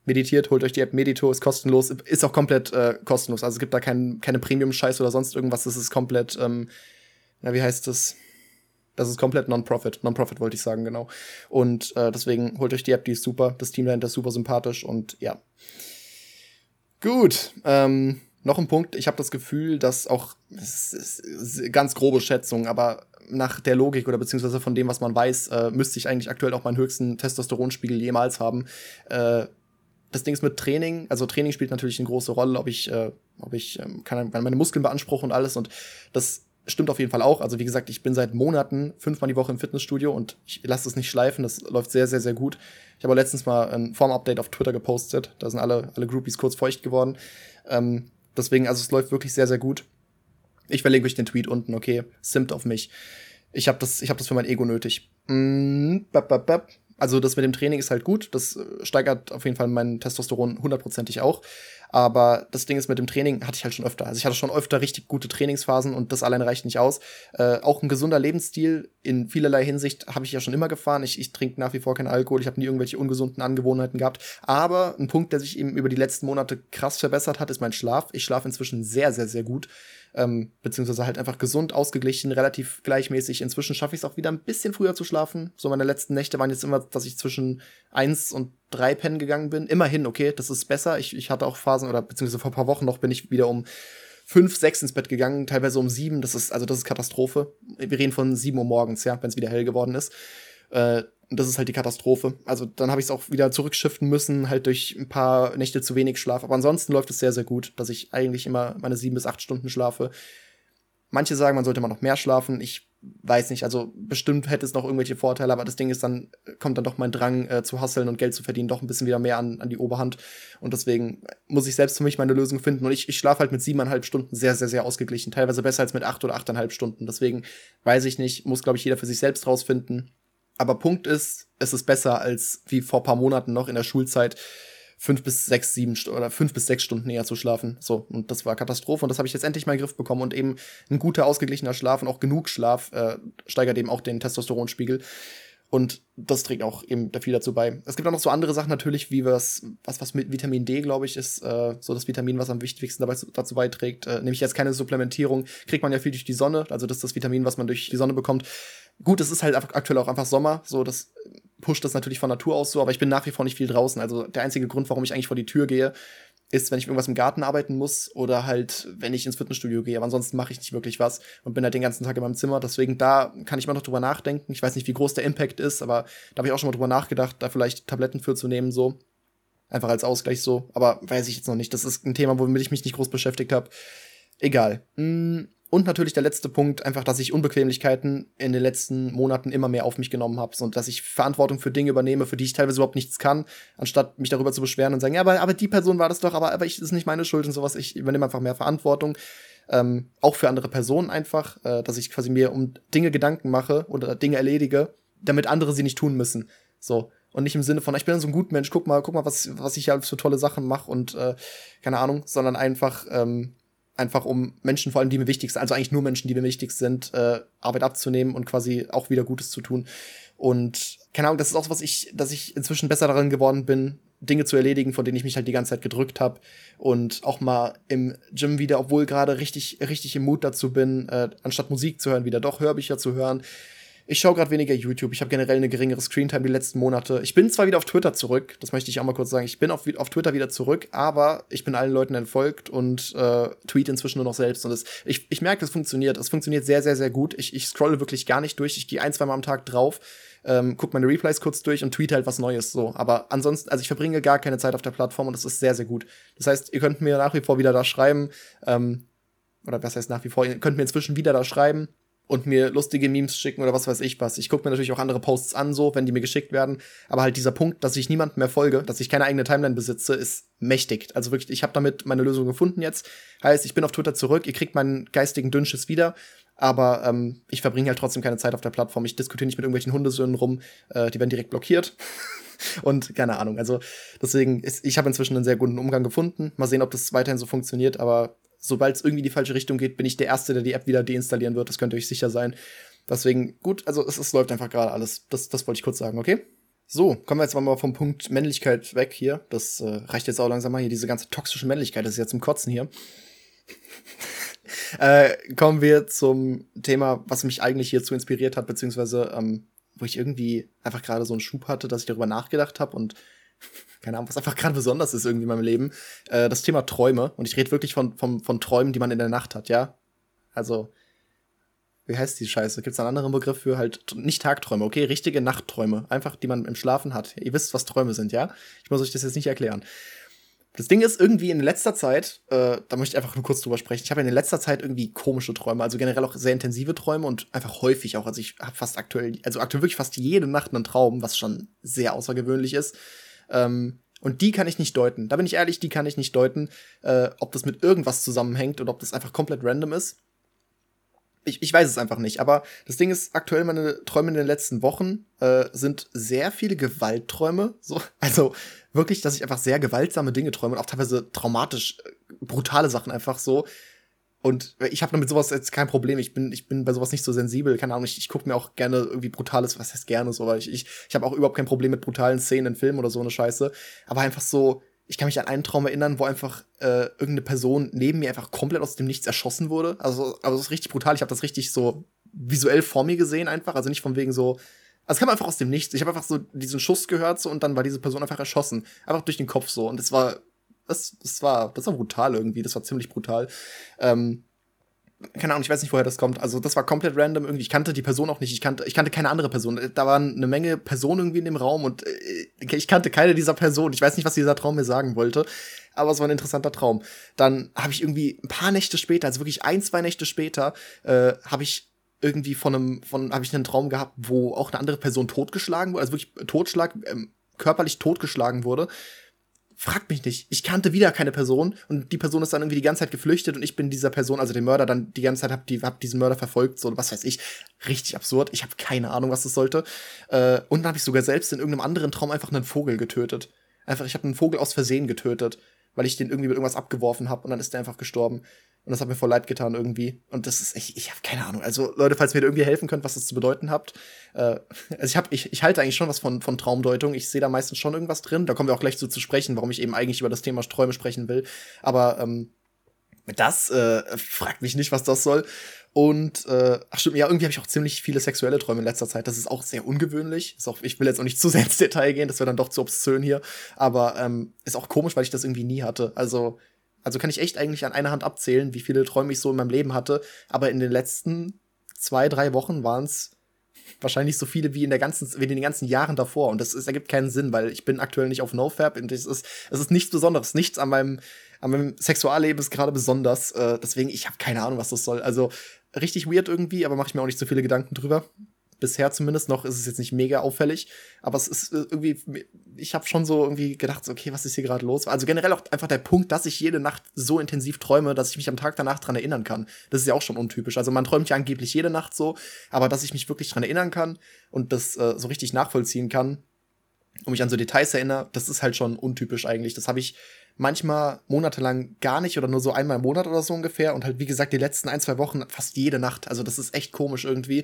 meditiert, holt euch die App Medito, ist kostenlos, ist auch komplett äh, kostenlos. Also es gibt da kein, keine Premium-Scheiß oder sonst irgendwas. Das ist komplett, ähm, ja, wie heißt das? Das ist komplett Non-Profit. Non-Profit wollte ich sagen, genau. Und äh, deswegen holt euch die App, die ist super. Das Team dahinter ist super sympathisch und ja. Gut. Ähm, noch ein Punkt. Ich habe das Gefühl, dass auch ganz grobe Schätzung, aber nach der Logik oder beziehungsweise von dem, was man weiß, äh, müsste ich eigentlich aktuell auch meinen höchsten Testosteronspiegel jemals haben. Äh, das Ding ist mit Training, also Training spielt natürlich eine große Rolle, ob ich, äh, ob ich ähm, kann meine Muskeln beanspruchen und alles und das stimmt auf jeden Fall auch. Also wie gesagt, ich bin seit Monaten fünfmal die Woche im Fitnessstudio und ich lasse es nicht schleifen. Das läuft sehr, sehr, sehr gut. Ich habe letztens mal ein Form-Update auf Twitter gepostet. Da sind alle, alle Groupies kurz feucht geworden. Ähm, deswegen, also es läuft wirklich sehr, sehr gut. Ich verlinke euch den Tweet unten, okay? Simmt auf mich. Ich habe das, ich hab das für mein Ego nötig. Mm, bap, bap, bap. Also das mit dem Training ist halt gut. Das äh, steigert auf jeden Fall mein Testosteron hundertprozentig auch. Aber das Ding ist mit dem Training hatte ich halt schon öfter. Also ich hatte schon öfter richtig gute Trainingsphasen und das allein reicht nicht aus. Äh, auch ein gesunder Lebensstil in vielerlei Hinsicht habe ich ja schon immer gefahren. Ich, ich trinke nach wie vor keinen Alkohol. Ich habe nie irgendwelche ungesunden Angewohnheiten gehabt. Aber ein Punkt, der sich eben über die letzten Monate krass verbessert hat, ist mein Schlaf. Ich schlafe inzwischen sehr, sehr, sehr gut ähm, beziehungsweise halt einfach gesund, ausgeglichen, relativ gleichmäßig. Inzwischen schaffe ich es auch wieder ein bisschen früher zu schlafen. So meine letzten Nächte waren jetzt immer, dass ich zwischen eins und drei pennen gegangen bin. Immerhin, okay, das ist besser. Ich, ich hatte auch Phasen, oder beziehungsweise vor ein paar Wochen noch bin ich wieder um fünf, sechs ins Bett gegangen, teilweise um sieben. Das ist, also das ist Katastrophe. Wir reden von sieben Uhr morgens, ja, wenn es wieder hell geworden ist. Äh, und das ist halt die Katastrophe. Also dann habe ich es auch wieder zurückschiften müssen, halt durch ein paar Nächte zu wenig Schlaf. Aber ansonsten läuft es sehr, sehr gut, dass ich eigentlich immer meine sieben bis acht Stunden schlafe. Manche sagen, man sollte mal noch mehr schlafen. Ich weiß nicht, also bestimmt hätte es noch irgendwelche Vorteile, aber das Ding ist, dann kommt dann doch mein Drang äh, zu hasseln und Geld zu verdienen doch ein bisschen wieder mehr an, an die Oberhand. Und deswegen muss ich selbst für mich meine Lösung finden. Und ich, ich schlafe halt mit siebeneinhalb Stunden sehr, sehr, sehr ausgeglichen. Teilweise besser als mit acht oder achteinhalb Stunden. Deswegen weiß ich nicht, muss, glaube ich, jeder für sich selbst rausfinden. Aber Punkt ist, es ist besser als wie vor paar Monaten noch in der Schulzeit fünf bis sechs, sieben oder fünf bis sechs Stunden eher zu schlafen. So, und das war Katastrophe und das habe ich jetzt endlich mal in den Griff bekommen und eben ein guter, ausgeglichener Schlaf und auch genug Schlaf äh, steigert eben auch den Testosteronspiegel. Und das trägt auch eben viel dazu bei. Es gibt auch noch so andere Sachen natürlich, wie was, was, was mit Vitamin D, glaube ich, ist äh, so das Vitamin, was am wichtigsten dabei, dazu beiträgt. Äh, nämlich jetzt keine Supplementierung, kriegt man ja viel durch die Sonne. Also das ist das Vitamin, was man durch die Sonne bekommt. Gut, es ist halt aktuell auch einfach Sommer, so das pusht das natürlich von Natur aus so, aber ich bin nach wie vor nicht viel draußen. Also der einzige Grund, warum ich eigentlich vor die Tür gehe, ist, wenn ich irgendwas im Garten arbeiten muss oder halt, wenn ich ins Fitnessstudio gehe. Aber ansonsten mache ich nicht wirklich was und bin halt den ganzen Tag in meinem Zimmer. Deswegen da kann ich mal noch drüber nachdenken. Ich weiß nicht, wie groß der Impact ist, aber da habe ich auch schon mal drüber nachgedacht, da vielleicht Tabletten für zu nehmen, so. Einfach als Ausgleich so. Aber weiß ich jetzt noch nicht. Das ist ein Thema, womit ich mich nicht groß beschäftigt habe. Egal. Hm, und natürlich der letzte Punkt, einfach, dass ich Unbequemlichkeiten in den letzten Monaten immer mehr auf mich genommen habe und dass ich Verantwortung für Dinge übernehme, für die ich teilweise überhaupt nichts kann, anstatt mich darüber zu beschweren und sagen, ja, aber, aber die Person war das doch, aber, aber ich, das ist nicht meine Schuld und sowas. Ich übernehme einfach mehr Verantwortung. Ähm, auch für andere Personen einfach, äh, dass ich quasi mir um Dinge Gedanken mache oder Dinge erledige, damit andere sie nicht tun müssen. So. Und nicht im Sinne von, ich bin so ein gut Mensch, guck mal, guck mal, was, was ich hier für tolle Sachen mache und äh, keine Ahnung, sondern einfach, ähm, einfach um Menschen, vor allem die mir wichtig sind, also eigentlich nur Menschen, die mir wichtig sind, äh, Arbeit abzunehmen und quasi auch wieder Gutes zu tun. Und keine Ahnung, das ist auch so was ich, dass ich inzwischen besser darin geworden bin, Dinge zu erledigen, von denen ich mich halt die ganze Zeit gedrückt habe und auch mal im Gym wieder, obwohl gerade richtig richtig im Mut dazu bin, äh, anstatt Musik zu hören, wieder doch Hörbücher zu hören, ich schaue gerade weniger YouTube. Ich habe generell eine geringere Screentime die letzten Monate. Ich bin zwar wieder auf Twitter zurück, das möchte ich auch mal kurz sagen. Ich bin auf, auf Twitter wieder zurück, aber ich bin allen Leuten entfolgt und äh, tweet inzwischen nur noch selbst. Und das, ich, ich merke, es funktioniert. Es funktioniert sehr, sehr, sehr gut. Ich, ich scrolle wirklich gar nicht durch. Ich gehe ein, zwei Mal am Tag drauf, ähm, gucke meine Replies kurz durch und tweet halt was Neues so. Aber ansonsten, also ich verbringe gar keine Zeit auf der Plattform und das ist sehr, sehr gut. Das heißt, ihr könnt mir nach wie vor wieder da schreiben. Ähm, oder was heißt nach wie vor? Ihr könnt mir inzwischen wieder da schreiben und mir lustige Memes schicken oder was weiß ich was. Ich gucke mir natürlich auch andere Posts an, so, wenn die mir geschickt werden. Aber halt dieser Punkt, dass ich niemandem mehr folge, dass ich keine eigene Timeline besitze, ist mächtig. Also wirklich, ich habe damit meine Lösung gefunden jetzt. Heißt, ich bin auf Twitter zurück, ihr kriegt meinen geistigen Dünnschiss wieder. Aber ähm, ich verbringe halt trotzdem keine Zeit auf der Plattform. Ich diskutiere nicht mit irgendwelchen Hundesöhnen rum. Äh, die werden direkt blockiert. [laughs] und keine Ahnung. Also deswegen, ist, ich habe inzwischen einen sehr guten Umgang gefunden. Mal sehen, ob das weiterhin so funktioniert. Aber sobald es irgendwie in die falsche Richtung geht, bin ich der Erste, der die App wieder deinstallieren wird. Das könnt ihr euch sicher sein. Deswegen, gut, also es, es läuft einfach gerade alles. Das, das wollte ich kurz sagen, okay? So, kommen wir jetzt mal vom Punkt Männlichkeit weg hier. Das äh, reicht jetzt auch langsam mal hier. Diese ganze toxische Männlichkeit das ist ja zum Kotzen hier. [laughs] äh, kommen wir zum Thema, was mich eigentlich hierzu inspiriert hat, beziehungsweise ähm, wo ich irgendwie einfach gerade so einen Schub hatte, dass ich darüber nachgedacht habe und keine Ahnung, was einfach gerade besonders ist irgendwie in meinem Leben. Äh, das Thema Träume. Und ich rede wirklich von, von, von Träumen, die man in der Nacht hat, ja? Also, wie heißt die Scheiße? Gibt es einen anderen Begriff für halt nicht Tagträume, okay? Richtige Nachtträume. Einfach, die man im Schlafen hat. Ihr wisst, was Träume sind, ja? Ich muss euch das jetzt nicht erklären. Das Ding ist irgendwie in letzter Zeit, äh, da möchte ich einfach nur kurz drüber sprechen. Ich habe in letzter Zeit irgendwie komische Träume, also generell auch sehr intensive Träume und einfach häufig auch. Also ich habe fast aktuell, also aktuell wirklich fast jede Nacht einen Traum, was schon sehr außergewöhnlich ist. Ähm, und die kann ich nicht deuten. Da bin ich ehrlich, die kann ich nicht deuten, äh, ob das mit irgendwas zusammenhängt oder ob das einfach komplett random ist. Ich, ich weiß es einfach nicht. Aber das Ding ist, aktuell meine Träume in den letzten Wochen äh, sind sehr viele Gewaltträume. So, [laughs] also wirklich, dass ich einfach sehr gewaltsame Dinge träume und auch teilweise traumatisch, äh, brutale Sachen einfach so. Und ich habe damit sowas jetzt kein Problem. Ich bin, ich bin bei sowas nicht so sensibel. Keine Ahnung, ich, ich gucke mir auch gerne irgendwie brutales, was heißt gerne so, weil ich, ich, ich habe auch überhaupt kein Problem mit brutalen Szenen in Filmen oder so eine Scheiße. Aber einfach so, ich kann mich an einen Traum erinnern, wo einfach äh, irgendeine Person neben mir einfach komplett aus dem Nichts erschossen wurde. Also, also das ist richtig brutal. Ich habe das richtig so visuell vor mir gesehen einfach. Also nicht von wegen so. Also es kam einfach aus dem Nichts. Ich habe einfach so diesen Schuss gehört so und dann war diese Person einfach erschossen. Einfach durch den Kopf so. Und es war das, das war, das war brutal irgendwie. Das war ziemlich brutal. Ähm, keine Ahnung, ich weiß nicht, woher das kommt. Also, das war komplett random irgendwie. Ich kannte die Person auch nicht. Ich kannte, ich kannte keine andere Person. Da waren eine Menge Personen irgendwie in dem Raum und äh, ich kannte keine dieser Personen. Ich weiß nicht, was dieser Traum mir sagen wollte. Aber es war ein interessanter Traum. Dann habe ich irgendwie ein paar Nächte später, also wirklich ein, zwei Nächte später, äh, habe ich irgendwie von einem, von, habe ich einen Traum gehabt, wo auch eine andere Person totgeschlagen wurde, also wirklich Totschlag, ähm, körperlich totgeschlagen wurde fragt mich nicht. Ich kannte wieder keine Person und die Person ist dann irgendwie die ganze Zeit geflüchtet und ich bin dieser Person, also dem Mörder, dann die ganze Zeit hab, die, hab diesen Mörder verfolgt, so was weiß ich. Richtig absurd. Ich habe keine Ahnung, was das sollte. Äh, und dann habe ich sogar selbst in irgendeinem anderen Traum einfach einen Vogel getötet. Einfach, ich habe einen Vogel aus Versehen getötet, weil ich den irgendwie mit irgendwas abgeworfen habe und dann ist der einfach gestorben. Und das hat mir voll leid getan irgendwie. Und das ist echt, ich habe keine Ahnung. Also Leute, falls ihr mir irgendwie helfen könnt, was das zu bedeuten habt. Äh, also ich habe, ich, ich halte eigentlich schon was von, von Traumdeutung. Ich sehe da meistens schon irgendwas drin. Da kommen wir auch gleich zu, zu sprechen, warum ich eben eigentlich über das Thema Träume sprechen will. Aber ähm, das äh, fragt mich nicht, was das soll. Und äh, ach stimmt, ja, irgendwie habe ich auch ziemlich viele sexuelle Träume in letzter Zeit. Das ist auch sehr ungewöhnlich. Ist auch, ich will jetzt auch nicht zu sehr ins Detail gehen, das wäre dann doch zu obszön hier. Aber ähm, ist auch komisch, weil ich das irgendwie nie hatte. Also also kann ich echt eigentlich an einer Hand abzählen, wie viele Träume ich so in meinem Leben hatte. Aber in den letzten zwei, drei Wochen waren es wahrscheinlich so viele wie in der ganzen, wie in den ganzen Jahren davor. Und das, ist, ergibt keinen Sinn, weil ich bin aktuell nicht auf NoFap und es ist, es ist nichts Besonderes. Nichts an meinem, an meinem Sexualleben ist gerade besonders. Äh, deswegen, ich habe keine Ahnung, was das soll. Also richtig weird irgendwie, aber mache ich mir auch nicht so viele Gedanken drüber bisher zumindest noch ist es jetzt nicht mega auffällig, aber es ist äh, irgendwie, ich habe schon so irgendwie gedacht, okay, was ist hier gerade los? Also generell auch einfach der Punkt, dass ich jede Nacht so intensiv träume, dass ich mich am Tag danach dran erinnern kann. Das ist ja auch schon untypisch. Also man träumt ja angeblich jede Nacht so, aber dass ich mich wirklich dran erinnern kann und das äh, so richtig nachvollziehen kann und mich an so Details erinnere, das ist halt schon untypisch eigentlich. Das habe ich manchmal monatelang gar nicht oder nur so einmal im Monat oder so ungefähr und halt wie gesagt die letzten ein, zwei Wochen fast jede Nacht. Also das ist echt komisch irgendwie.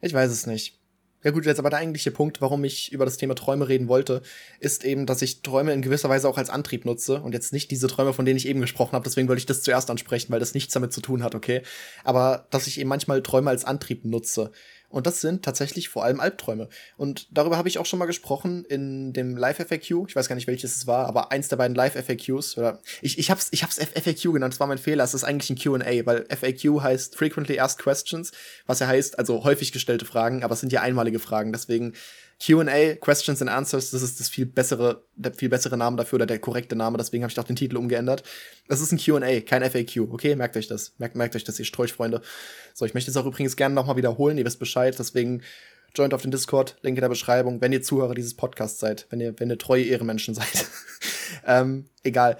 Ich weiß es nicht. Ja gut, jetzt aber der eigentliche Punkt, warum ich über das Thema Träume reden wollte, ist eben, dass ich Träume in gewisser Weise auch als Antrieb nutze und jetzt nicht diese Träume, von denen ich eben gesprochen habe. Deswegen wollte ich das zuerst ansprechen, weil das nichts damit zu tun hat, okay? Aber dass ich eben manchmal Träume als Antrieb nutze. Und das sind tatsächlich vor allem Albträume. Und darüber habe ich auch schon mal gesprochen in dem Live-FAQ. Ich weiß gar nicht, welches es war, aber eins der beiden Live-FAQs. Oder ich, ich hab's, ich hab's FAQ genannt, das war mein Fehler. Es ist eigentlich ein QA, weil FAQ heißt Frequently Asked Questions, was ja heißt, also häufig gestellte Fragen, aber es sind ja einmalige Fragen. Deswegen QA, Questions and Answers, das ist das viel bessere, der viel bessere Name dafür oder der korrekte Name, deswegen habe ich auch den Titel umgeändert. Das ist ein QA, kein FAQ, okay? Merkt euch das. Merkt, merkt euch das, ihr Strolchfreunde. So, ich möchte es auch übrigens gerne nochmal wiederholen, ihr wisst Bescheid, deswegen joint auf den Discord, Link in der Beschreibung, wenn ihr Zuhörer dieses Podcasts seid, wenn ihr, wenn ihr treue Ehrenmenschen [laughs] seid. ähm, egal.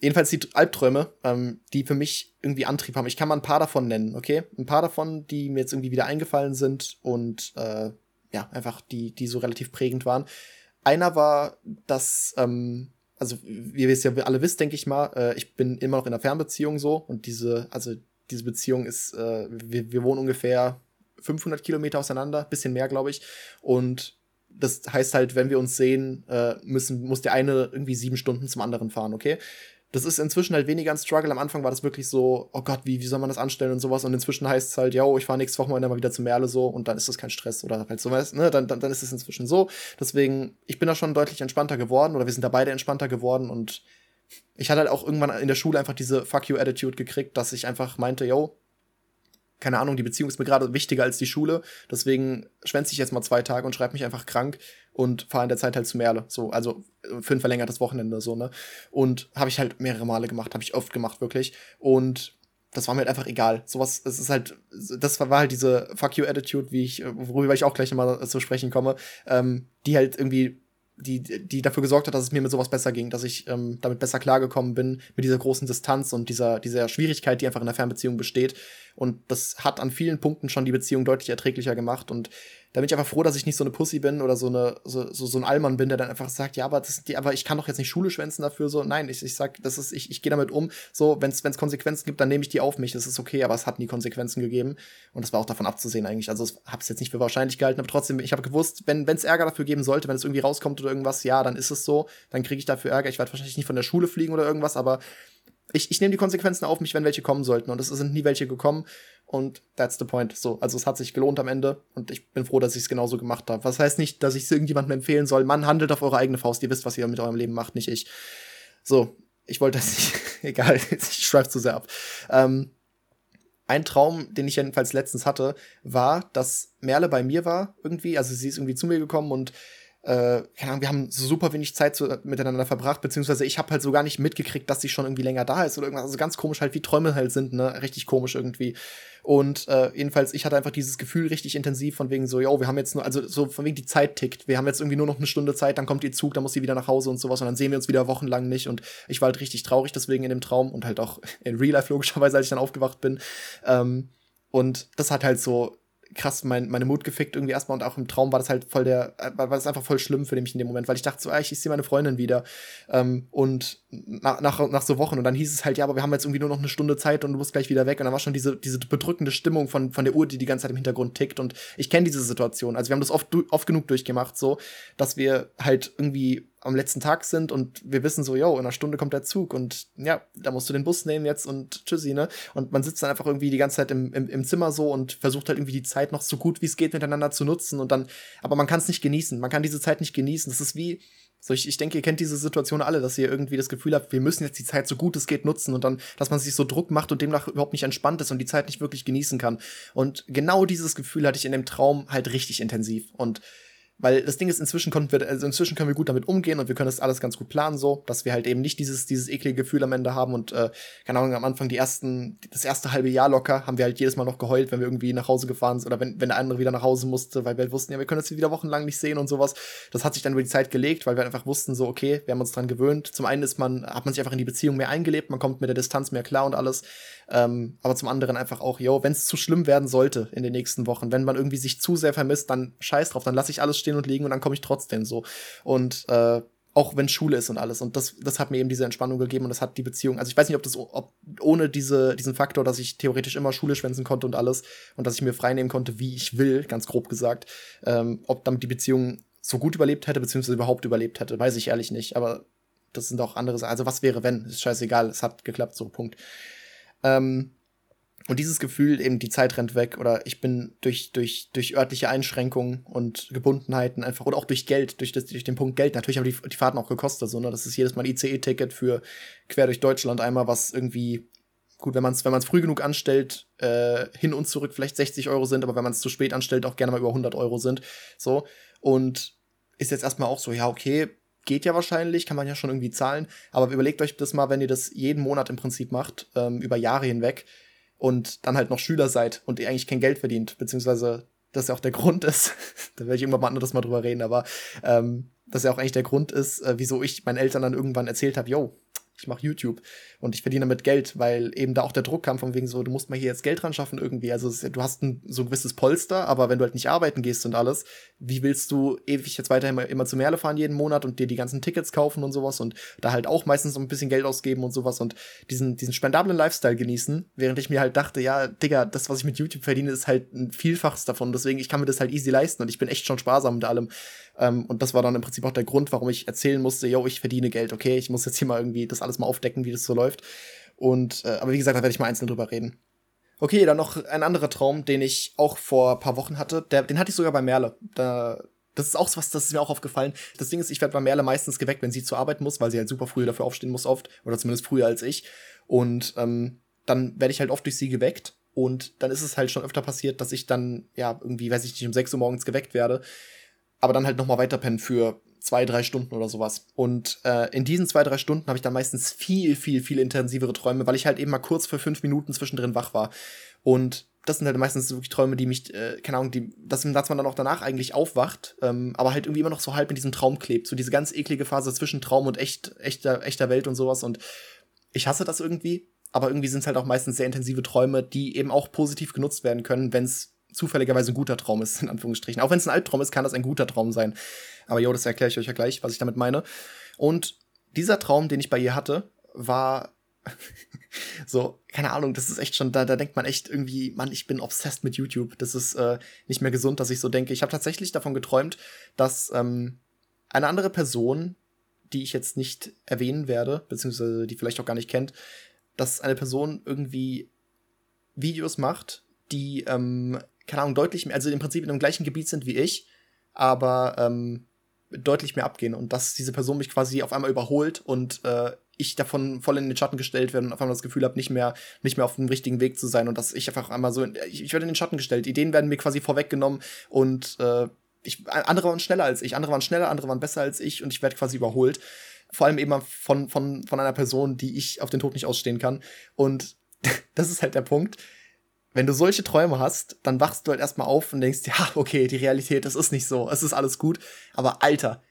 Jedenfalls die Albträume, ähm, die für mich irgendwie Antrieb haben. Ich kann mal ein paar davon nennen, okay? Ein paar davon, die mir jetzt irgendwie wieder eingefallen sind und äh, ja, einfach die, die so relativ prägend waren. Einer war, dass, ähm, also wie ihr es ja alle wisst, denke ich mal, äh, ich bin immer noch in einer Fernbeziehung so und diese, also diese Beziehung ist, äh, wir, wir wohnen ungefähr 500 Kilometer auseinander, bisschen mehr, glaube ich. Und das heißt halt, wenn wir uns sehen, äh, müssen, muss der eine irgendwie sieben Stunden zum anderen fahren, okay? Das ist inzwischen halt weniger ein Struggle. Am Anfang war das wirklich so, oh Gott, wie, wie soll man das anstellen und sowas. Und inzwischen heißt es halt, ja, ich fahre nächstes Wochenende mal wieder zu Merle so und dann ist das kein Stress oder halt sowas, ne? Dann, dann, dann ist es inzwischen so. Deswegen, ich bin da schon deutlich entspannter geworden oder wir sind da beide entspannter geworden und ich hatte halt auch irgendwann in der Schule einfach diese Fuck you Attitude gekriegt, dass ich einfach meinte, yo, keine Ahnung, die Beziehung ist mir gerade wichtiger als die Schule. Deswegen schwänze ich jetzt mal zwei Tage und schreibe mich einfach krank und fahre in der Zeit halt zu Merle. So, also für ein verlängertes Wochenende, so, ne? Und habe ich halt mehrere Male gemacht, habe ich oft gemacht, wirklich. Und das war mir halt einfach egal. Sowas, es ist halt, das war halt diese Fuck you Attitude, wie ich, worüber ich auch gleich nochmal zu sprechen komme, ähm, die halt irgendwie die, die dafür gesorgt hat, dass es mir mit sowas besser ging, dass ich ähm, damit besser klargekommen bin, mit dieser großen Distanz und dieser, dieser Schwierigkeit, die einfach in der Fernbeziehung besteht. Und das hat an vielen Punkten schon die Beziehung deutlich erträglicher gemacht. Und da bin ich einfach froh, dass ich nicht so eine Pussy bin oder so eine so, so, so ein Allmann bin, der dann einfach sagt, ja, aber das, die, aber ich kann doch jetzt nicht Schule schwänzen dafür. So, nein, ich, ich sag, das ist, ich, ich gehe damit um. So, wenn es Konsequenzen gibt, dann nehme ich die auf mich. Das ist okay, aber es hat nie Konsequenzen gegeben. Und das war auch davon abzusehen eigentlich. Also ich habe es jetzt nicht für wahrscheinlich gehalten, aber trotzdem, ich habe gewusst, wenn es Ärger dafür geben sollte, wenn es irgendwie rauskommt oder irgendwas, ja, dann ist es so. Dann kriege ich dafür Ärger. Ich werde wahrscheinlich nicht von der Schule fliegen oder irgendwas, aber ich, ich nehme die Konsequenzen auf mich, wenn welche kommen sollten. Und es sind nie welche gekommen. Und that's the point. So, also es hat sich gelohnt am Ende. Und ich bin froh, dass ich es genauso gemacht habe. Was heißt nicht, dass ich es irgendjemandem empfehlen soll. Mann, handelt auf eure eigene Faust. Ihr wisst, was ihr mit eurem Leben macht, nicht ich. So, ich wollte das nicht. [laughs] Egal, ich schreibe zu sehr ab. Ähm, ein Traum, den ich jedenfalls letztens hatte, war, dass Merle bei mir war irgendwie. Also sie ist irgendwie zu mir gekommen und äh, keine Ahnung, wir haben super wenig Zeit zu, miteinander verbracht, beziehungsweise ich habe halt so gar nicht mitgekriegt, dass sie schon irgendwie länger da ist oder irgendwas. Also ganz komisch halt, wie Träume halt sind, ne? Richtig komisch irgendwie. Und äh, jedenfalls, ich hatte einfach dieses Gefühl richtig intensiv von wegen so, yo, wir haben jetzt nur, also so von wegen die Zeit tickt. Wir haben jetzt irgendwie nur noch eine Stunde Zeit, dann kommt ihr Zug, dann muss sie wieder nach Hause und sowas und dann sehen wir uns wieder wochenlang nicht. Und ich war halt richtig traurig deswegen in dem Traum und halt auch [laughs] in Real Life logischerweise, als ich dann aufgewacht bin. Ähm, und das hat halt so krass mein, meine Mut gefickt irgendwie erstmal und auch im Traum war das halt voll der, äh, war das einfach voll schlimm für mich in dem Moment, weil ich dachte so, ah, ich, ich sehe meine Freundin wieder ähm, und nach, nach, nach so Wochen. Und dann hieß es halt, ja, aber wir haben jetzt irgendwie nur noch eine Stunde Zeit und du musst gleich wieder weg. Und dann war schon diese, diese bedrückende Stimmung von, von der Uhr, die die ganze Zeit im Hintergrund tickt. Und ich kenne diese Situation, also wir haben das oft, oft genug durchgemacht so, dass wir halt irgendwie am letzten Tag sind und wir wissen so, yo, in einer Stunde kommt der Zug und ja, da musst du den Bus nehmen jetzt und tschüssi, ne? Und man sitzt dann einfach irgendwie die ganze Zeit im, im, im Zimmer so und versucht halt irgendwie die Zeit noch so gut wie es geht miteinander zu nutzen. Und dann, aber man kann es nicht genießen, man kann diese Zeit nicht genießen. Das ist wie, so ich, ich denke, ihr kennt diese Situation alle, dass ihr irgendwie das Gefühl habt, wir müssen jetzt die Zeit so gut es geht nutzen und dann, dass man sich so Druck macht und demnach überhaupt nicht entspannt ist und die Zeit nicht wirklich genießen kann. Und genau dieses Gefühl hatte ich in dem Traum halt richtig intensiv und weil das Ding ist, inzwischen konnten wir, also inzwischen können wir gut damit umgehen und wir können das alles ganz gut planen, so, dass wir halt eben nicht dieses, dieses eklige Gefühl am Ende haben und, äh, keine Ahnung, am Anfang die ersten, das erste halbe Jahr locker haben wir halt jedes Mal noch geheult, wenn wir irgendwie nach Hause gefahren sind oder wenn, wenn der andere wieder nach Hause musste, weil wir halt wussten, ja, wir können das wieder wochenlang nicht sehen und sowas. Das hat sich dann über die Zeit gelegt, weil wir einfach wussten, so, okay, wir haben uns dran gewöhnt. Zum einen ist man, hat man sich einfach in die Beziehung mehr eingelebt, man kommt mit der Distanz mehr klar und alles. Ähm, aber zum anderen einfach auch, yo, wenn es zu schlimm werden sollte in den nächsten Wochen, wenn man irgendwie sich zu sehr vermisst, dann scheiß drauf, dann lasse ich alles stehen und liegen und dann komme ich trotzdem so. Und äh, auch wenn Schule ist und alles. Und das, das hat mir eben diese Entspannung gegeben und das hat die Beziehung. Also ich weiß nicht, ob das ob ohne diese, diesen Faktor, dass ich theoretisch immer Schule schwänzen konnte und alles und dass ich mir freinehmen konnte, wie ich will, ganz grob gesagt, ähm, ob damit die Beziehung so gut überlebt hätte, beziehungsweise überhaupt überlebt hätte, weiß ich ehrlich nicht. Aber das sind auch andere Sachen. Also was wäre, wenn? Ist scheißegal, es hat geklappt, so Punkt. Ähm, und dieses Gefühl, eben die Zeit rennt weg oder ich bin durch, durch, durch örtliche Einschränkungen und Gebundenheiten einfach oder auch durch Geld, durch, das, durch den Punkt Geld. Natürlich haben die, die Fahrten auch gekostet, so, ne? Das ist jedes Mal ein ICE-Ticket für quer durch Deutschland einmal, was irgendwie, gut, wenn man es wenn man's früh genug anstellt, äh, hin und zurück vielleicht 60 Euro sind, aber wenn man es zu spät anstellt, auch gerne mal über 100 Euro sind. So. Und ist jetzt erstmal auch so, ja, okay, geht ja wahrscheinlich, kann man ja schon irgendwie zahlen. Aber überlegt euch das mal, wenn ihr das jeden Monat im Prinzip macht, ähm, über Jahre hinweg und dann halt noch Schüler seid und ihr eigentlich kein Geld verdient, beziehungsweise das ja auch der [laughs] Grund ist, da werde ich irgendwann mal anderes mal drüber reden, aber ähm, das ja auch eigentlich der Grund ist, äh, wieso ich meinen Eltern dann irgendwann erzählt habe, yo, ich mache YouTube und ich verdiene damit Geld, weil eben da auch der Druck kam von wegen so, du musst mal hier jetzt Geld dran schaffen irgendwie. Also du hast ein so ein gewisses Polster, aber wenn du halt nicht arbeiten gehst und alles, wie willst du ewig jetzt weiterhin immer, immer zu Merle fahren jeden Monat und dir die ganzen Tickets kaufen und sowas und da halt auch meistens so ein bisschen Geld ausgeben und sowas und diesen, diesen spendablen Lifestyle genießen, während ich mir halt dachte, ja, Digga, das, was ich mit YouTube verdiene, ist halt ein Vielfaches davon. Deswegen, ich kann mir das halt easy leisten und ich bin echt schon sparsam mit allem. Ähm, und das war dann im Prinzip auch der Grund, warum ich erzählen musste, yo, ich verdiene Geld, okay, ich muss jetzt hier mal irgendwie das alles mal aufdecken, wie das so läuft. Und, äh, aber wie gesagt, da werde ich mal einzeln drüber reden. Okay, dann noch ein anderer Traum, den ich auch vor paar Wochen hatte. Der, den hatte ich sogar bei Merle. Da, das ist auch was, das ist mir auch aufgefallen. Das Ding ist, ich werde bei Merle meistens geweckt, wenn sie zur Arbeit muss, weil sie halt super früh dafür aufstehen muss oft. Oder zumindest früher als ich. Und ähm, dann werde ich halt oft durch sie geweckt. Und dann ist es halt schon öfter passiert, dass ich dann, ja, irgendwie, weiß ich nicht, um 6 Uhr morgens geweckt werde. Aber dann halt noch mal weiterpennen für zwei, drei Stunden oder sowas. Und äh, in diesen zwei, drei Stunden habe ich dann meistens viel, viel, viel intensivere Träume, weil ich halt eben mal kurz für fünf Minuten zwischendrin wach war. Und das sind halt meistens wirklich Träume, die mich, äh, keine Ahnung, die, dass, dass man dann auch danach eigentlich aufwacht, ähm, aber halt irgendwie immer noch so halb in diesem Traum klebt. So diese ganz eklige Phase zwischen Traum und echt, echter, echter Welt und sowas. Und ich hasse das irgendwie, aber irgendwie sind es halt auch meistens sehr intensive Träume, die eben auch positiv genutzt werden können, wenn es zufälligerweise ein guter Traum ist, in Anführungsstrichen. Auch wenn es ein Albtraum ist, kann das ein guter Traum sein. Aber jo, das erkläre ich euch ja gleich, was ich damit meine. Und dieser Traum, den ich bei ihr hatte, war [laughs] so, keine Ahnung, das ist echt schon, da, da denkt man echt irgendwie, Mann, ich bin obsessed mit YouTube. Das ist äh, nicht mehr gesund, dass ich so denke. Ich habe tatsächlich davon geträumt, dass ähm, eine andere Person, die ich jetzt nicht erwähnen werde, beziehungsweise die vielleicht auch gar nicht kennt, dass eine Person irgendwie Videos macht, die, ähm, keine Ahnung, deutlich mehr, also im Prinzip in dem gleichen Gebiet sind wie ich, aber ähm, deutlich mehr abgehen und dass diese Person mich quasi auf einmal überholt und äh, ich davon voll in den Schatten gestellt werde und auf einmal das Gefühl habe, nicht mehr, nicht mehr auf dem richtigen Weg zu sein und dass ich einfach einmal so, ich, ich werde in den Schatten gestellt. Ideen werden mir quasi vorweggenommen und äh, ich, andere waren schneller als ich, andere waren schneller, andere waren besser als ich und ich werde quasi überholt. Vor allem eben von, von, von einer Person, die ich auf den Tod nicht ausstehen kann. Und [laughs] das ist halt der Punkt. Wenn du solche Träume hast, dann wachst du halt erstmal auf und denkst, ja, [laughs] okay, die Realität, das ist nicht so, es ist alles gut. Aber Alter,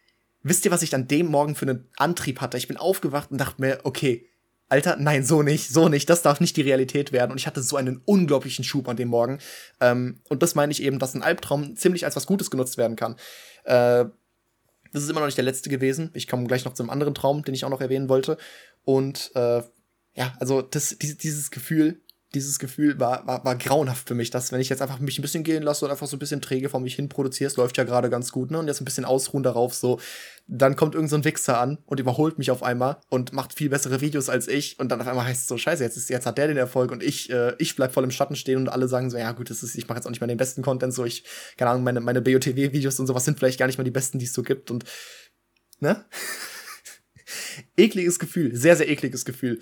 Wisst ihr, was ich dann dem Morgen für einen Antrieb hatte? Ich bin aufgewacht und dachte mir, okay, Alter, nein, so nicht, so nicht, das darf nicht die Realität werden. Und ich hatte so einen unglaublichen Schub an dem Morgen. Ähm, und das meine ich eben, dass ein Albtraum ziemlich als was Gutes genutzt werden kann. Äh, das ist immer noch nicht der letzte gewesen. Ich komme gleich noch zu einem anderen Traum, den ich auch noch erwähnen wollte. Und äh, ja, also das, dieses Gefühl, dieses Gefühl war, war, war grauenhaft für mich, dass wenn ich jetzt einfach mich ein bisschen gehen lasse und einfach so ein bisschen träge vor mich hin produziere, es läuft ja gerade ganz gut, ne? Und jetzt ein bisschen ausruhen darauf, so, dann kommt irgend so Wichser an und überholt mich auf einmal und macht viel bessere Videos als ich und dann auf einmal heißt es so, scheiße, jetzt, ist, jetzt hat der den Erfolg und ich, äh, ich bleib voll im Schatten stehen und alle sagen so, ja gut, das ist, ich mache jetzt auch nicht mehr den besten Content, so ich, keine Ahnung, meine, meine BOTW-Videos und sowas sind vielleicht gar nicht mal die besten, die es so gibt und, ne? [laughs] ekliges Gefühl, sehr, sehr ekliges Gefühl.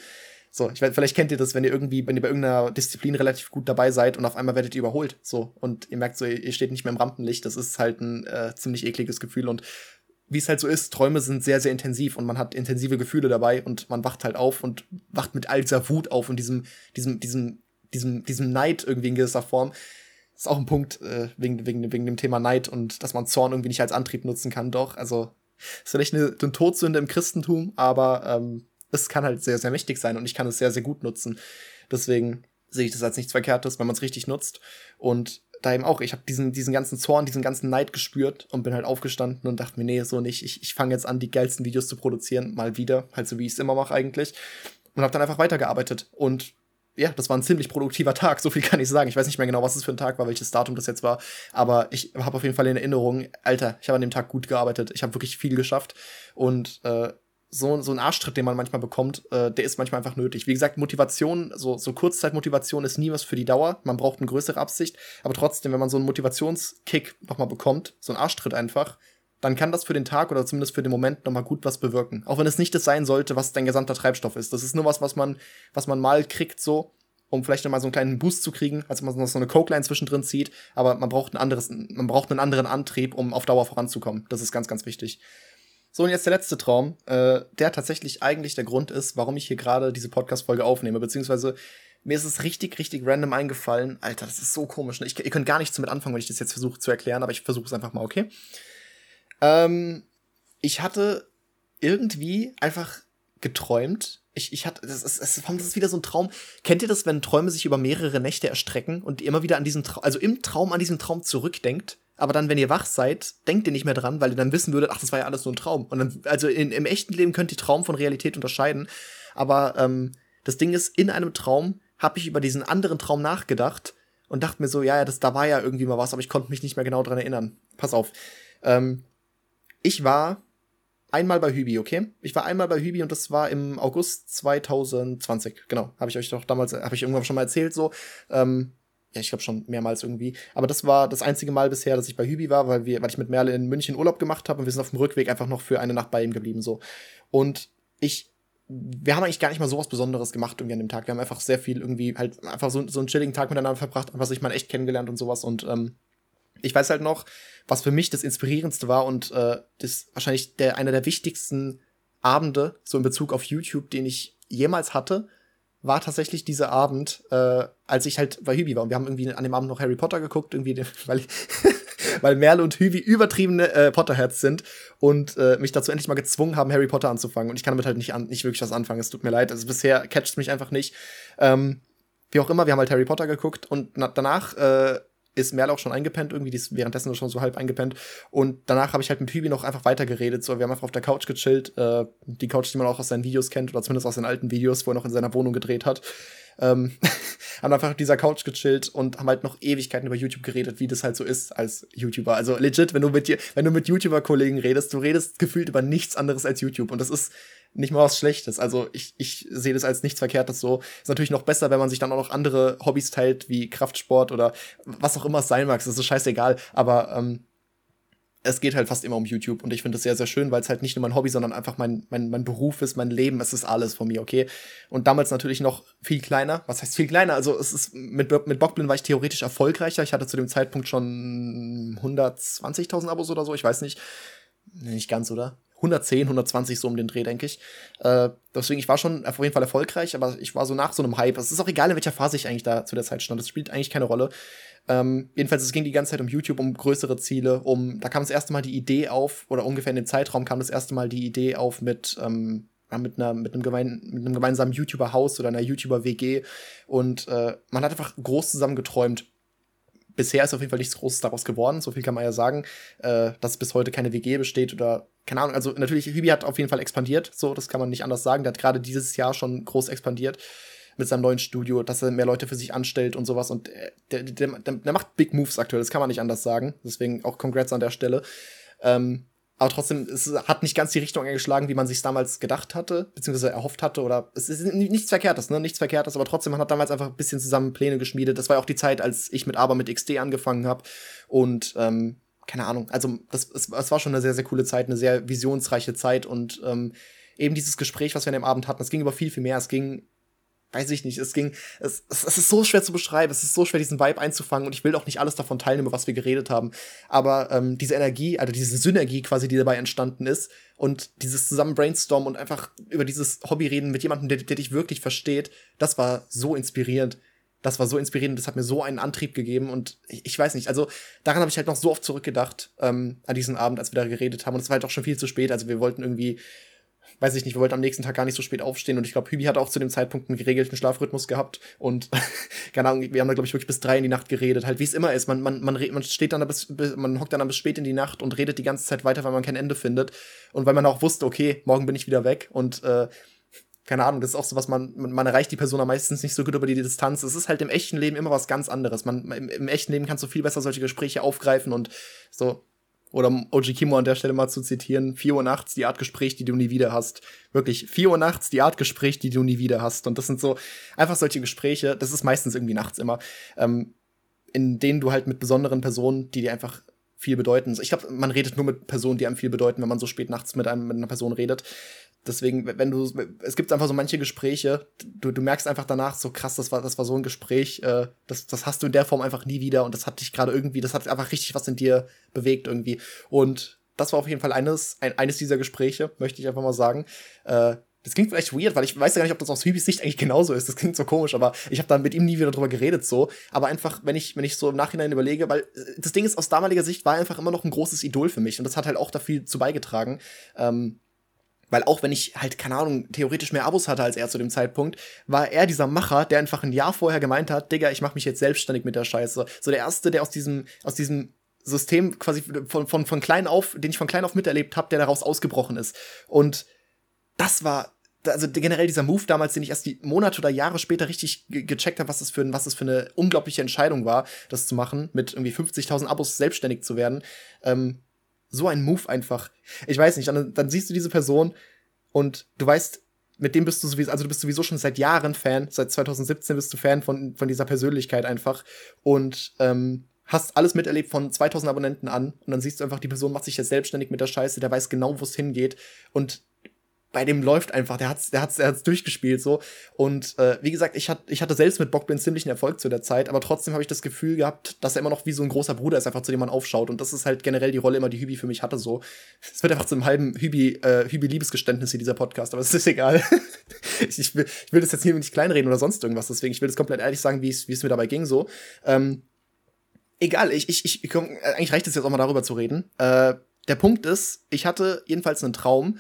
So, ich weiß, vielleicht kennt ihr das, wenn ihr irgendwie, wenn ihr bei irgendeiner Disziplin relativ gut dabei seid und auf einmal werdet ihr überholt. So, und ihr merkt so, ihr steht nicht mehr im Rampenlicht. Das ist halt ein äh, ziemlich ekliges Gefühl. Und wie es halt so ist, Träume sind sehr, sehr intensiv und man hat intensive Gefühle dabei und man wacht halt auf und wacht mit all dieser Wut auf und diesem, diesem, diesem, diesem, diesem Neid irgendwie in gewisser Form. Das ist auch ein Punkt äh, wegen, wegen, wegen dem Thema Neid und dass man Zorn irgendwie nicht als Antrieb nutzen kann. Doch, also ist vielleicht eine, eine Todsünde im Christentum, aber ähm, es kann halt sehr, sehr mächtig sein und ich kann es sehr, sehr gut nutzen. Deswegen sehe ich das als nichts Verkehrtes, wenn man es richtig nutzt. Und da eben auch, ich habe diesen, diesen ganzen Zorn, diesen ganzen Neid gespürt und bin halt aufgestanden und dachte mir, nee, so nicht. Ich, ich fange jetzt an, die geilsten Videos zu produzieren, mal wieder, halt so wie ich es immer mache eigentlich. Und habe dann einfach weitergearbeitet. Und ja, das war ein ziemlich produktiver Tag, so viel kann ich sagen. Ich weiß nicht mehr genau, was es für ein Tag war, welches Datum das jetzt war, aber ich habe auf jeden Fall in Erinnerung, Alter, ich habe an dem Tag gut gearbeitet, ich habe wirklich viel geschafft und äh, so, so ein Arschtritt, den man manchmal bekommt, äh, der ist manchmal einfach nötig. Wie gesagt, Motivation, so, so Kurzzeitmotivation ist nie was für die Dauer. Man braucht eine größere Absicht. Aber trotzdem, wenn man so einen Motivationskick nochmal bekommt, so ein Arschtritt einfach, dann kann das für den Tag oder zumindest für den Moment nochmal gut was bewirken. Auch wenn es nicht das sein sollte, was dein gesamter Treibstoff ist. Das ist nur was, was man, was man mal kriegt, so, um vielleicht nochmal so einen kleinen Boost zu kriegen, als man noch so eine Coke-Line zwischendrin zieht. Aber man braucht ein anderes, man braucht einen anderen Antrieb, um auf Dauer voranzukommen. Das ist ganz, ganz wichtig. So, und jetzt der letzte Traum, äh, der tatsächlich eigentlich der Grund ist, warum ich hier gerade diese Podcast-Folge aufnehme, beziehungsweise mir ist es richtig, richtig random eingefallen. Alter, das ist so komisch. Ne? Ich, ihr könnt gar nichts damit anfangen, wenn ich das jetzt versuche zu erklären, aber ich versuche es einfach mal, okay? Ähm, ich hatte irgendwie einfach geträumt. Ich, ich hatte, das ist, das ist wieder so ein Traum. Kennt ihr das, wenn Träume sich über mehrere Nächte erstrecken und ihr immer wieder an diesen Traum, also im Traum an diesen Traum zurückdenkt? Aber dann, wenn ihr wach seid, denkt ihr nicht mehr dran, weil ihr dann wissen würdet, ach, das war ja alles nur ein Traum. Und dann, also in, im echten Leben könnt ihr Traum von Realität unterscheiden. Aber ähm, das Ding ist, in einem Traum habe ich über diesen anderen Traum nachgedacht und dachte mir so, ja, ja, das, da war ja irgendwie mal was, aber ich konnte mich nicht mehr genau dran erinnern. Pass auf. Ähm, ich war einmal bei Hübi, okay? Ich war einmal bei Hübi und das war im August 2020. Genau, habe ich euch doch damals, habe ich irgendwann schon mal erzählt so. Ähm, ja, ich glaube schon mehrmals irgendwie. Aber das war das einzige Mal bisher, dass ich bei Hübi war, weil wir, weil ich mit Merle in München Urlaub gemacht habe und wir sind auf dem Rückweg einfach noch für eine Nacht bei ihm geblieben so. Und ich wir haben eigentlich gar nicht mal so was Besonderes gemacht irgendwie an dem Tag. Wir haben einfach sehr viel irgendwie halt einfach so, so einen chilligen Tag miteinander verbracht, einfach sich mal echt kennengelernt und sowas. Und ähm, ich weiß halt noch, was für mich das Inspirierendste war und äh, das wahrscheinlich der, einer der wichtigsten Abende, so in Bezug auf YouTube, den ich jemals hatte, war tatsächlich dieser Abend, äh, als ich halt bei Hübi war. Und wir haben irgendwie an dem Abend noch Harry Potter geguckt, irgendwie, [laughs] weil, [laughs] weil Merle und Hübi übertriebene äh, Potterheads sind und äh, mich dazu endlich mal gezwungen haben, Harry Potter anzufangen. Und ich kann damit halt nicht, an, nicht wirklich was anfangen. Es tut mir leid. Also bisher catcht mich einfach nicht. Ähm, wie auch immer, wir haben halt Harry Potter geguckt und danach äh, ist Merle auch schon eingepennt, irgendwie, die ist währenddessen schon so halb eingepennt. Und danach habe ich halt mit Hübi noch einfach weitergeredet. So, wir haben einfach auf der Couch gechillt. Äh, die Couch, die man auch aus seinen Videos kennt, oder zumindest aus den alten Videos, wo er noch in seiner Wohnung gedreht hat. Ähm, [laughs] haben einfach auf dieser Couch gechillt und haben halt noch Ewigkeiten über YouTube geredet, wie das halt so ist als YouTuber. Also legit, wenn du mit dir, wenn du mit YouTuber-Kollegen redest, du redest gefühlt über nichts anderes als YouTube. Und das ist nicht mal was Schlechtes. Also ich, ich sehe das als nichts Verkehrtes so. Ist natürlich noch besser, wenn man sich dann auch noch andere Hobbys teilt, wie Kraftsport oder was auch immer es sein mag. Das ist scheißegal. Aber ähm, es geht halt fast immer um YouTube und ich finde das sehr, sehr schön, weil es halt nicht nur mein Hobby, sondern einfach mein, mein, mein Beruf ist, mein Leben, es ist alles von mir, okay? Und damals natürlich noch viel kleiner. Was heißt viel kleiner? Also es ist, mit, mit Bockblin war ich theoretisch erfolgreicher. Ich hatte zu dem Zeitpunkt schon 120.000 Abos oder so, ich weiß nicht. Nicht ganz, oder? 110, 120 so um den Dreh, denke ich. Äh, deswegen, ich war schon auf jeden Fall erfolgreich, aber ich war so nach so einem Hype. Es ist auch egal, in welcher Phase ich eigentlich da zu der Zeit stand. Das spielt eigentlich keine Rolle. Ähm, jedenfalls, es ging die ganze Zeit um YouTube, um größere Ziele, um, da kam das erste Mal die Idee auf, oder ungefähr in dem Zeitraum kam das erste Mal die Idee auf mit, ähm, mit, einer, mit, einem gemein, mit einem gemeinsamen YouTuber-Haus oder einer YouTuber-WG. Und äh, man hat einfach groß zusammen geträumt bisher ist auf jeden Fall nichts Großes daraus geworden, so viel kann man ja sagen, äh, dass bis heute keine WG besteht oder keine Ahnung, also natürlich, Hübi hat auf jeden Fall expandiert, so, das kann man nicht anders sagen. Der hat gerade dieses Jahr schon groß expandiert mit seinem neuen Studio, dass er mehr Leute für sich anstellt und sowas. Und äh, der, der, der, der macht Big Moves aktuell, das kann man nicht anders sagen. Deswegen auch Congrats an der Stelle. Ähm, aber trotzdem, es hat nicht ganz die Richtung eingeschlagen, wie man sich damals gedacht hatte, beziehungsweise erhofft hatte. Oder es ist nichts Verkehrtes, ne? Nichts Verkehrtes, aber trotzdem, man hat damals einfach ein bisschen zusammen Pläne geschmiedet. Das war ja auch die Zeit, als ich mit Aber mit XD angefangen habe. Und ähm, keine Ahnung, also das, es, es war schon eine sehr, sehr coole Zeit, eine sehr visionsreiche Zeit und ähm, eben dieses Gespräch, was wir an dem Abend hatten, es ging über viel, viel mehr. Es ging weiß ich nicht, es ging, es, es, es, ist so schwer zu beschreiben, es ist so schwer, diesen Vibe einzufangen und ich will auch nicht alles davon teilnehmen, was wir geredet haben. Aber ähm, diese Energie, also diese Synergie quasi, die dabei entstanden ist und dieses zusammen Brainstormen und einfach über dieses Hobby reden mit jemandem, der, der dich wirklich versteht, das war so inspirierend. Das war so inspirierend, das hat mir so einen Antrieb gegeben und ich, ich weiß nicht, also daran habe ich halt noch so oft zurückgedacht ähm, an diesen Abend, als wir da geredet haben und es war halt auch schon viel zu spät, also wir wollten irgendwie weiß ich nicht, wir wollten am nächsten Tag gar nicht so spät aufstehen und ich glaube, Hübi hat auch zu dem Zeitpunkt einen geregelten Schlafrhythmus gehabt und [laughs] keine Ahnung, wir haben da glaube ich wirklich bis drei in die Nacht geredet, halt wie es immer ist, man, man, man, man steht dann da bis, man hockt dann da bis spät in die Nacht und redet die ganze Zeit weiter, weil man kein Ende findet und weil man auch wusste, okay, morgen bin ich wieder weg und äh, keine Ahnung, das ist auch so was, man, man erreicht die Person meistens nicht so gut über die Distanz. Es ist halt im echten Leben immer was ganz anderes. Man, im, im echten Leben kannst du viel besser solche Gespräche aufgreifen und so, oder um OG Kimo an der Stelle mal zu zitieren, 4 Uhr nachts, die Art Gespräch, die du nie wieder hast. Wirklich, 4 Uhr nachts, die Art Gespräch, die du nie wieder hast. Und das sind so einfach solche Gespräche, das ist meistens irgendwie nachts immer, ähm, in denen du halt mit besonderen Personen, die dir einfach viel bedeuten. Ich glaube, man redet nur mit Personen, die einem viel bedeuten, wenn man so spät nachts mit einem mit einer Person redet deswegen, wenn du, es gibt einfach so manche Gespräche, du, du merkst einfach danach so krass, das war, das war so ein Gespräch, äh, das, das hast du in der Form einfach nie wieder und das hat dich gerade irgendwie, das hat einfach richtig was in dir bewegt irgendwie. Und das war auf jeden Fall eines, ein, eines dieser Gespräche, möchte ich einfach mal sagen. Äh, das klingt vielleicht weird, weil ich weiß ja gar nicht, ob das aus Hübis Sicht eigentlich genauso ist. Das klingt so komisch, aber ich habe dann mit ihm nie wieder drüber geredet so. Aber einfach, wenn ich, wenn ich so im Nachhinein überlege, weil äh, das Ding ist, aus damaliger Sicht war er einfach immer noch ein großes Idol für mich. Und das hat halt auch dafür zu beigetragen. Ähm, weil auch wenn ich halt, keine Ahnung, theoretisch mehr Abos hatte als er zu dem Zeitpunkt, war er dieser Macher, der einfach ein Jahr vorher gemeint hat, Digga, ich mach mich jetzt selbstständig mit der Scheiße. So der Erste, der aus diesem, aus diesem System quasi von, von, von klein auf, den ich von klein auf miterlebt habe, der daraus ausgebrochen ist. Und das war, also generell dieser Move damals, den ich erst die Monate oder Jahre später richtig ge gecheckt habe, was das für was das für eine unglaubliche Entscheidung war, das zu machen, mit irgendwie 50.000 Abos selbstständig zu werden. Ähm, so ein Move einfach. Ich weiß nicht, dann, dann siehst du diese Person und du weißt, mit dem bist du sowieso, also du bist sowieso schon seit Jahren Fan, seit 2017 bist du Fan von, von dieser Persönlichkeit einfach und ähm, hast alles miterlebt von 2000 Abonnenten an und dann siehst du einfach, die Person macht sich jetzt selbstständig mit der Scheiße, der weiß genau, wo es hingeht und bei dem läuft einfach, der hat's, der hat's, der hat's durchgespielt so. Und äh, wie gesagt, ich, hat, ich hatte selbst mit Bockblin ziemlichen Erfolg zu der Zeit, aber trotzdem habe ich das Gefühl gehabt, dass er immer noch wie so ein großer Bruder ist, einfach zu dem man aufschaut. Und das ist halt generell die Rolle immer, die Hübi für mich hatte so. Es wird einfach zu einem halben Hübi, äh, Hübi-Liebesgeständnis hier, dieser Podcast, aber es ist egal. [laughs] ich, ich, will, ich will das jetzt hier nicht kleinreden oder sonst irgendwas, deswegen, ich will das komplett ehrlich sagen, wie es mir dabei ging so. Ähm, egal, ich, ich, ich, komm, eigentlich reicht es jetzt auch mal darüber zu reden. Äh, der Punkt ist, ich hatte jedenfalls einen Traum,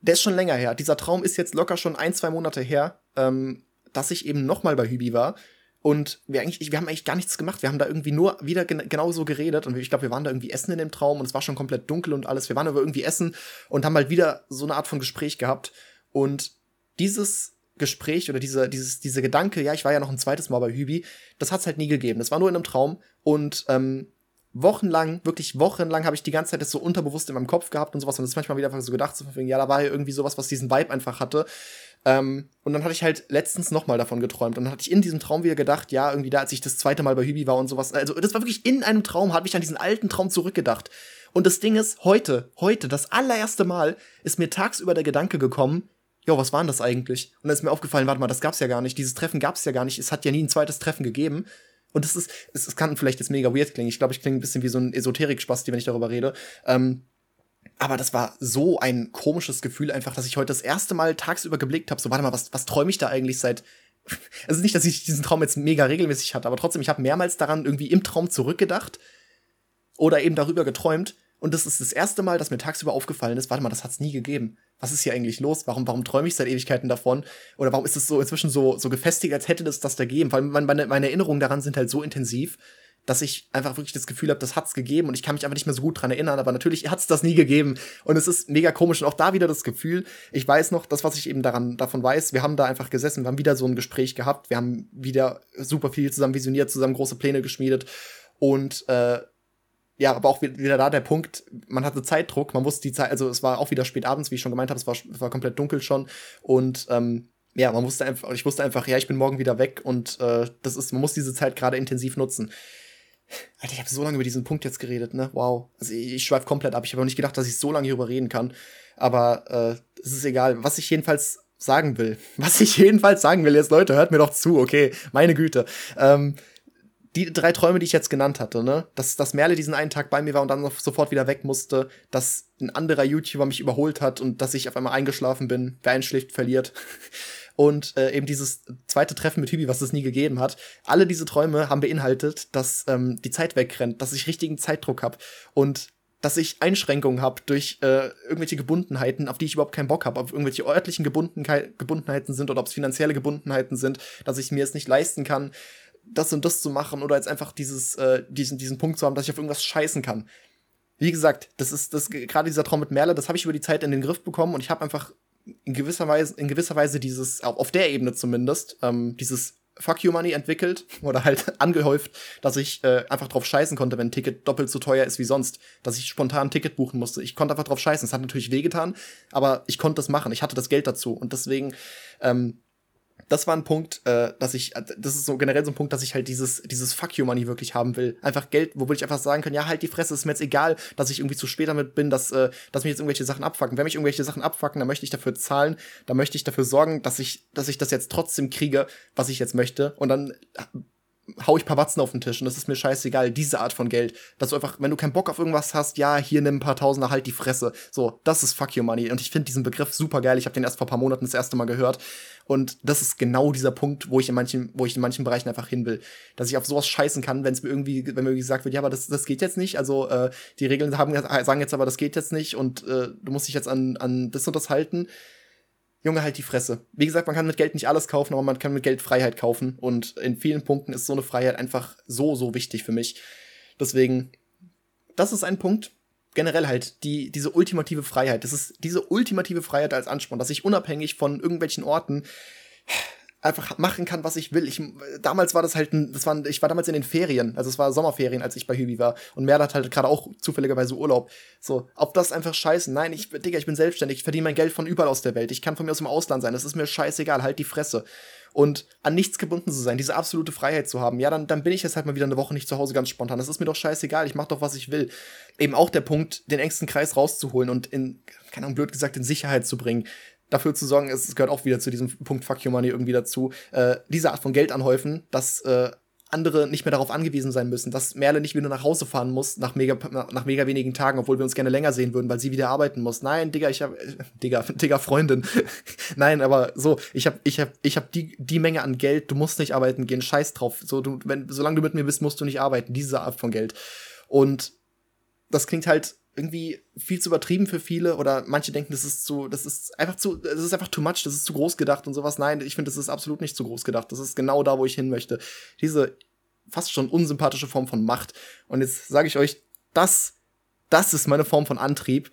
der ist schon länger her. Dieser Traum ist jetzt locker schon ein, zwei Monate her, ähm, dass ich eben noch mal bei Hübi war. Und wir, eigentlich, wir haben eigentlich gar nichts gemacht. Wir haben da irgendwie nur wieder gen genauso geredet. Und ich glaube, wir waren da irgendwie essen in dem Traum und es war schon komplett dunkel und alles. Wir waren aber irgendwie essen und haben halt wieder so eine Art von Gespräch gehabt. Und dieses Gespräch oder diese, dieses, diese Gedanke, ja, ich war ja noch ein zweites Mal bei Hübi, das hat es halt nie gegeben. Das war nur in einem Traum. Und ähm, wochenlang, wirklich wochenlang habe ich die ganze Zeit das so unterbewusst in meinem Kopf gehabt und sowas und das manchmal wieder einfach so gedacht, so von ja, da war ja irgendwie sowas, was diesen Vibe einfach hatte. Ähm, und dann hatte ich halt letztens nochmal davon geträumt und dann hatte ich in diesem Traum wieder gedacht, ja, irgendwie da, als ich das zweite Mal bei Hübi war und sowas, also das war wirklich in einem Traum, habe ich an diesen alten Traum zurückgedacht. Und das Ding ist, heute, heute, das allererste Mal ist mir tagsüber der Gedanke gekommen, jo, was war denn das eigentlich? Und dann ist mir aufgefallen, warte mal, das gab's ja gar nicht, dieses Treffen gab's ja gar nicht, es hat ja nie ein zweites Treffen gegeben. Und es ist, es, es kann vielleicht jetzt mega weird klingen. Ich glaube, ich klinge ein bisschen wie so ein Esoterik-Spasti, wenn ich darüber rede. Ähm, aber das war so ein komisches Gefühl einfach, dass ich heute das erste Mal tagsüber geblickt habe. So, warte mal, was, was träume ich da eigentlich seit. [laughs] Also nicht, dass ich diesen Traum jetzt mega regelmäßig hatte, aber trotzdem, ich habe mehrmals daran irgendwie im Traum zurückgedacht oder eben darüber geträumt. Und das ist das erste Mal, dass mir tagsüber aufgefallen ist, warte mal, das hat's nie gegeben. Was ist hier eigentlich los? Warum, warum träume ich seit Ewigkeiten davon? Oder warum ist es so inzwischen so, so gefestigt, als hätte das das da gegeben? Weil meine, meine Erinnerungen daran sind halt so intensiv, dass ich einfach wirklich das Gefühl habe, das hat's gegeben und ich kann mich einfach nicht mehr so gut dran erinnern, aber natürlich hat's das nie gegeben und es ist mega komisch und auch da wieder das Gefühl, ich weiß noch, das was ich eben daran davon weiß, wir haben da einfach gesessen, wir haben wieder so ein Gespräch gehabt, wir haben wieder super viel zusammen visioniert, zusammen große Pläne geschmiedet und äh, ja, aber auch wieder da der Punkt, man hatte Zeitdruck, man wusste die Zeit, also es war auch wieder spät abends, wie ich schon gemeint habe, es war, es war komplett dunkel schon und ähm, ja, man wusste einfach, ich wusste einfach, ja, ich bin morgen wieder weg und äh, das ist, man muss diese Zeit gerade intensiv nutzen. Alter, ich habe so lange über diesen Punkt jetzt geredet, ne? Wow. Also ich, ich schweife komplett ab. Ich habe auch nicht gedacht, dass ich so lange hierüber reden kann. Aber äh, es ist egal. Was ich jedenfalls sagen will, [laughs] was ich jedenfalls sagen will, jetzt Leute, hört mir doch zu, okay, meine Güte. Ähm, die drei Träume, die ich jetzt genannt hatte, ne, dass, dass Merle diesen einen Tag bei mir war und dann sofort wieder weg musste, dass ein anderer YouTuber mich überholt hat und dass ich auf einmal eingeschlafen bin. Wer einschläft, verliert. [laughs] Und äh, eben dieses zweite Treffen mit Hübi, was es nie gegeben hat. Alle diese Träume haben beinhaltet, dass ähm, die Zeit wegrennt, dass ich richtigen Zeitdruck habe und dass ich Einschränkungen habe durch äh, irgendwelche Gebundenheiten, auf die ich überhaupt keinen Bock habe, ob irgendwelche örtlichen Gebundenheiten sind oder ob es finanzielle Gebundenheiten sind, dass ich mir es nicht leisten kann, das und das zu machen oder jetzt einfach dieses, äh, diesen, diesen Punkt zu haben, dass ich auf irgendwas scheißen kann. Wie gesagt, das ist das gerade dieser Traum mit Merle, das habe ich über die Zeit in den Griff bekommen und ich habe einfach in gewisser Weise, in gewisser Weise dieses, auf der Ebene zumindest, ähm, dieses Fuck You Money entwickelt [laughs] oder halt angehäuft, dass ich äh, einfach drauf scheißen konnte, wenn ein Ticket doppelt so teuer ist wie sonst, dass ich spontan ein Ticket buchen musste. Ich konnte einfach drauf scheißen. Es hat natürlich wehgetan, aber ich konnte das machen. Ich hatte das Geld dazu und deswegen ähm, das war ein Punkt, äh, dass ich, äh, das ist so generell so ein Punkt, dass ich halt dieses, dieses Fuck you Money wirklich haben will. Einfach Geld, wo ich einfach sagen kann, ja, halt die Fresse, ist mir jetzt egal, dass ich irgendwie zu spät damit bin, dass, äh, dass mich jetzt irgendwelche Sachen abfacken. Wenn mich irgendwelche Sachen abfacken, dann möchte ich dafür zahlen, dann möchte ich dafür sorgen, dass ich, dass ich das jetzt trotzdem kriege, was ich jetzt möchte. Und dann hau ich paar Batzen auf den Tisch und das ist mir scheißegal, diese Art von Geld. Dass du einfach, wenn du keinen Bock auf irgendwas hast, ja, hier nimm ein paar Tausender, halt die Fresse. So, das ist Fuck Your Money. Und ich finde diesen Begriff super geil. Ich habe den erst vor paar Monaten das erste Mal gehört. Und das ist genau dieser Punkt, wo ich in manchen, wo ich in manchen Bereichen einfach hin will. Dass ich auf sowas scheißen kann, wenn es mir irgendwie, wenn mir gesagt wird, ja, aber das, das geht jetzt nicht. Also äh, die Regeln haben, sagen jetzt aber, das geht jetzt nicht und äh, du musst dich jetzt an, an das und das halten. Junge, halt die Fresse. Wie gesagt, man kann mit Geld nicht alles kaufen, aber man kann mit Geld Freiheit kaufen. Und in vielen Punkten ist so eine Freiheit einfach so, so wichtig für mich. Deswegen, das ist ein Punkt. Generell halt, die, diese ultimative Freiheit. Das ist diese ultimative Freiheit als Ansporn, dass ich unabhängig von irgendwelchen Orten einfach machen kann, was ich will. Ich, damals war das halt, ein, das war, ich war damals in den Ferien, also es war Sommerferien, als ich bei Hübi war. Und Merle hat halt gerade auch zufälligerweise Urlaub. So, ob das einfach scheiße? Nein, ich, Digga, ich bin selbstständig, ich verdiene mein Geld von überall aus der Welt. Ich kann von mir aus im Ausland sein, das ist mir scheißegal, halt die Fresse. Und an nichts gebunden zu sein, diese absolute Freiheit zu haben, ja, dann, dann bin ich jetzt halt mal wieder eine Woche nicht zu Hause ganz spontan. Das ist mir doch scheißegal, ich mach doch, was ich will. Eben auch der Punkt, den engsten Kreis rauszuholen und in, keine Ahnung, blöd gesagt, in Sicherheit zu bringen dafür zu sorgen, es gehört auch wieder zu diesem Punkt Fuck Your Money irgendwie dazu, äh, diese Art von Geld anhäufen, dass äh, andere nicht mehr darauf angewiesen sein müssen, dass Merle nicht wieder nach Hause fahren muss nach mega, nach mega wenigen Tagen, obwohl wir uns gerne länger sehen würden, weil sie wieder arbeiten muss. Nein, Digga, ich hab, [laughs] Digga, [laughs] Digga, Freundin. [laughs] Nein, aber so, ich hab, ich hab, ich hab die, die Menge an Geld, du musst nicht arbeiten gehen, scheiß drauf. So, du, wenn, solange du mit mir bist, musst du nicht arbeiten, diese Art von Geld. Und das klingt halt irgendwie viel zu übertrieben für viele oder manche denken, das ist zu, das ist einfach zu, das ist einfach too much, das ist zu groß gedacht und sowas. Nein, ich finde, das ist absolut nicht zu groß gedacht. Das ist genau da, wo ich hin möchte. Diese fast schon unsympathische Form von Macht. Und jetzt sage ich euch, das, das ist meine Form von Antrieb.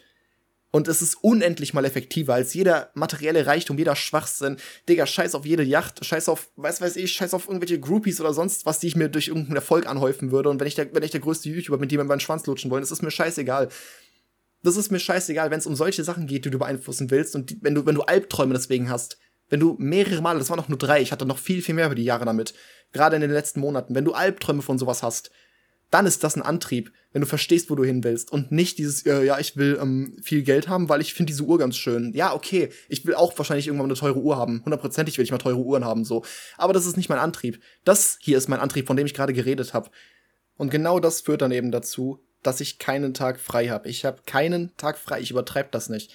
Und es ist unendlich mal effektiver als jeder materielle Reichtum, jeder Schwachsinn. Digga, scheiß auf jede Yacht, scheiß auf, weiß weiß ich, scheiß auf irgendwelche Groupies oder sonst was, die ich mir durch irgendeinen Erfolg anhäufen würde. Und wenn ich der, wenn ich der größte YouTuber bin, die mir meinen Schwanz lutschen wollen, das ist mir scheißegal. Das ist mir scheißegal, wenn es um solche Sachen geht, die du beeinflussen willst und die, wenn du, wenn du Albträume deswegen hast. Wenn du mehrere Male, das waren noch nur drei, ich hatte noch viel, viel mehr über die Jahre damit. Gerade in den letzten Monaten. Wenn du Albträume von sowas hast, dann ist das ein Antrieb, wenn du verstehst, wo du hin willst und nicht dieses, äh, ja, ich will ähm, viel Geld haben, weil ich finde diese Uhr ganz schön. Ja, okay, ich will auch wahrscheinlich irgendwann eine teure Uhr haben. Hundertprozentig will ich mal teure Uhren haben, so. Aber das ist nicht mein Antrieb. Das hier ist mein Antrieb, von dem ich gerade geredet habe. Und genau das führt dann eben dazu, dass ich keinen Tag frei habe. Ich habe keinen Tag frei. Ich übertreibe das nicht.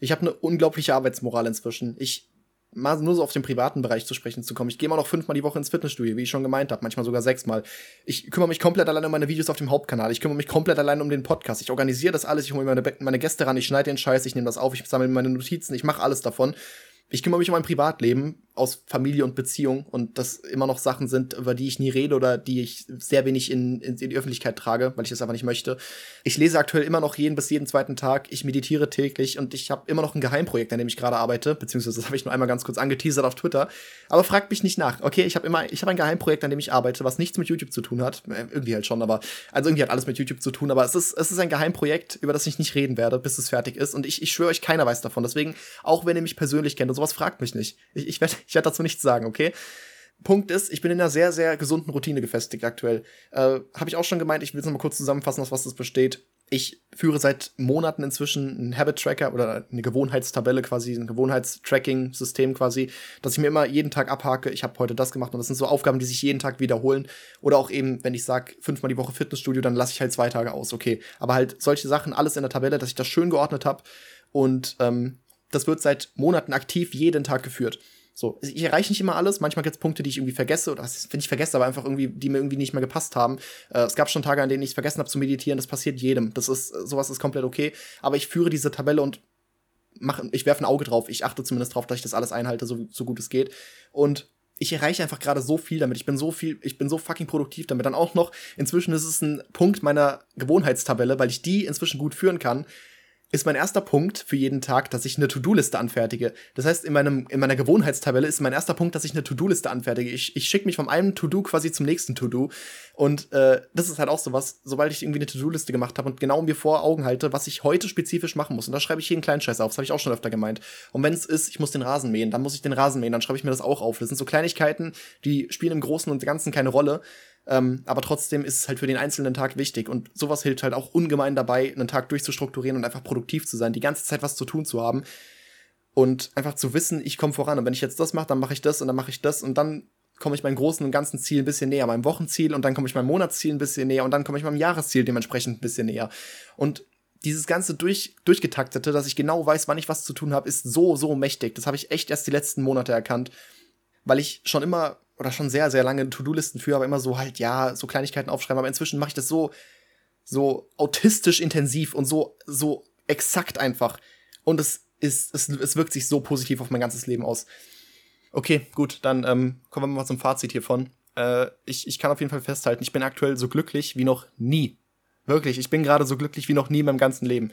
Ich habe eine unglaubliche Arbeitsmoral inzwischen. Ich mal nur so auf den privaten Bereich zu sprechen zu kommen. Ich gehe mal noch fünfmal die Woche ins Fitnessstudio, wie ich schon gemeint habe, manchmal sogar sechsmal. Ich kümmere mich komplett allein um meine Videos auf dem Hauptkanal. Ich kümmere mich komplett allein um den Podcast. Ich organisiere das alles. Ich hole meine, meine Gäste ran. Ich schneide den Scheiß. Ich nehme das auf. Ich sammle meine Notizen. Ich mache alles davon. Ich kümmere mich um mein Privatleben aus Familie und Beziehung und das immer noch Sachen sind, über die ich nie rede oder die ich sehr wenig in, in, in, die Öffentlichkeit trage, weil ich das einfach nicht möchte. Ich lese aktuell immer noch jeden bis jeden zweiten Tag, ich meditiere täglich und ich habe immer noch ein Geheimprojekt, an dem ich gerade arbeite, beziehungsweise das habe ich nur einmal ganz kurz angeteasert auf Twitter. Aber fragt mich nicht nach, okay? Ich habe immer, ich habe ein Geheimprojekt, an dem ich arbeite, was nichts mit YouTube zu tun hat. Äh, irgendwie halt schon, aber also irgendwie hat alles mit YouTube zu tun, aber es ist, es ist ein Geheimprojekt, über das ich nicht reden werde, bis es fertig ist. Und ich, ich schwöre euch, keiner weiß davon. Deswegen, auch wenn ihr mich persönlich kennt und sowas, fragt mich nicht. Ich, ich werde [laughs] ich werd dazu nichts sagen, okay? Punkt ist, ich bin in einer sehr, sehr gesunden Routine gefestigt aktuell. Äh, Habe ich auch schon gemeint, ich will es nochmal kurz zusammenfassen, aus was das besteht. Ich führe seit Monaten inzwischen einen Habit-Tracker oder eine Gewohnheitstabelle quasi, ein Gewohnheitstracking-System quasi, dass ich mir immer jeden Tag abhake, ich habe heute das gemacht und das sind so Aufgaben, die sich jeden Tag wiederholen. Oder auch eben, wenn ich sage, fünfmal die Woche Fitnessstudio, dann lasse ich halt zwei Tage aus, okay. Aber halt solche Sachen, alles in der Tabelle, dass ich das schön geordnet habe. Und ähm, das wird seit Monaten aktiv jeden Tag geführt. So, ich erreiche nicht immer alles. Manchmal gibt es Punkte, die ich irgendwie vergesse oder wenn ich vergesse, aber einfach irgendwie, die mir irgendwie nicht mehr gepasst haben. Äh, es gab schon Tage, an denen ich vergessen habe zu meditieren. Das passiert jedem. Das ist sowas ist komplett okay. Aber ich führe diese Tabelle und mache, ich werfe ein Auge drauf. Ich achte zumindest drauf, dass ich das alles einhalte, so, so gut es geht. Und ich erreiche einfach gerade so viel damit. Ich bin so viel, ich bin so fucking produktiv damit. Dann auch noch, inzwischen ist es ein Punkt meiner Gewohnheitstabelle, weil ich die inzwischen gut führen kann ist mein erster Punkt für jeden Tag, dass ich eine To-Do-Liste anfertige. Das heißt, in, meinem, in meiner Gewohnheitstabelle ist mein erster Punkt, dass ich eine To-Do-Liste anfertige. Ich, ich schicke mich vom einen To-Do quasi zum nächsten To-Do. Und äh, das ist halt auch sowas, sobald ich irgendwie eine To-Do-Liste gemacht habe und genau mir vor Augen halte, was ich heute spezifisch machen muss. Und da schreibe ich jeden kleinen Scheiß auf. Das habe ich auch schon öfter gemeint. Und wenn es ist, ich muss den Rasen mähen, dann muss ich den Rasen mähen, dann schreibe ich mir das auch auf. Das sind so Kleinigkeiten, die spielen im Großen und Ganzen keine Rolle. Ähm, aber trotzdem ist es halt für den einzelnen Tag wichtig. Und sowas hilft halt auch ungemein dabei, einen Tag durchzustrukturieren und einfach produktiv zu sein, die ganze Zeit was zu tun zu haben. Und einfach zu wissen, ich komme voran. Und wenn ich jetzt das mache, dann mache ich das und dann mache ich das und dann komme ich meinem großen und ganzen Ziel ein bisschen näher, meinem Wochenziel und dann komme ich meinem Monatsziel ein bisschen näher und dann komme ich meinem Jahresziel dementsprechend ein bisschen näher. Und dieses ganze durch, durchgetaktete, dass ich genau weiß, wann ich was zu tun habe, ist so, so mächtig. Das habe ich echt erst die letzten Monate erkannt, weil ich schon immer oder schon sehr, sehr lange To-Do-Listen für, aber immer so halt, ja, so Kleinigkeiten aufschreiben. Aber inzwischen mache ich das so, so autistisch intensiv und so, so exakt einfach. Und es ist, es, es wirkt sich so positiv auf mein ganzes Leben aus. Okay, gut, dann ähm, kommen wir mal zum Fazit hiervon. Äh, ich, ich kann auf jeden Fall festhalten, ich bin aktuell so glücklich wie noch nie. Wirklich, ich bin gerade so glücklich wie noch nie in meinem ganzen Leben.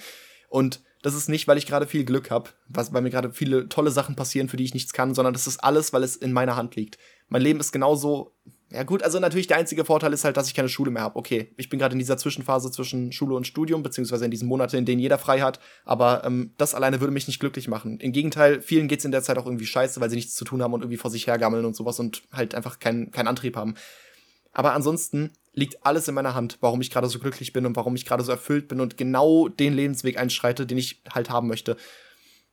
Und das ist nicht, weil ich gerade viel Glück habe, weil mir gerade viele tolle Sachen passieren, für die ich nichts kann, sondern das ist alles, weil es in meiner Hand liegt. Mein Leben ist genauso. Ja gut, also natürlich der einzige Vorteil ist halt, dass ich keine Schule mehr habe. Okay, ich bin gerade in dieser Zwischenphase zwischen Schule und Studium, beziehungsweise in diesen Monaten, in denen jeder frei hat. Aber ähm, das alleine würde mich nicht glücklich machen. Im Gegenteil, vielen geht's in der Zeit auch irgendwie scheiße, weil sie nichts zu tun haben und irgendwie vor sich hergammeln und sowas und halt einfach keinen keinen Antrieb haben. Aber ansonsten liegt alles in meiner Hand, warum ich gerade so glücklich bin und warum ich gerade so erfüllt bin und genau den Lebensweg einschreite, den ich halt haben möchte.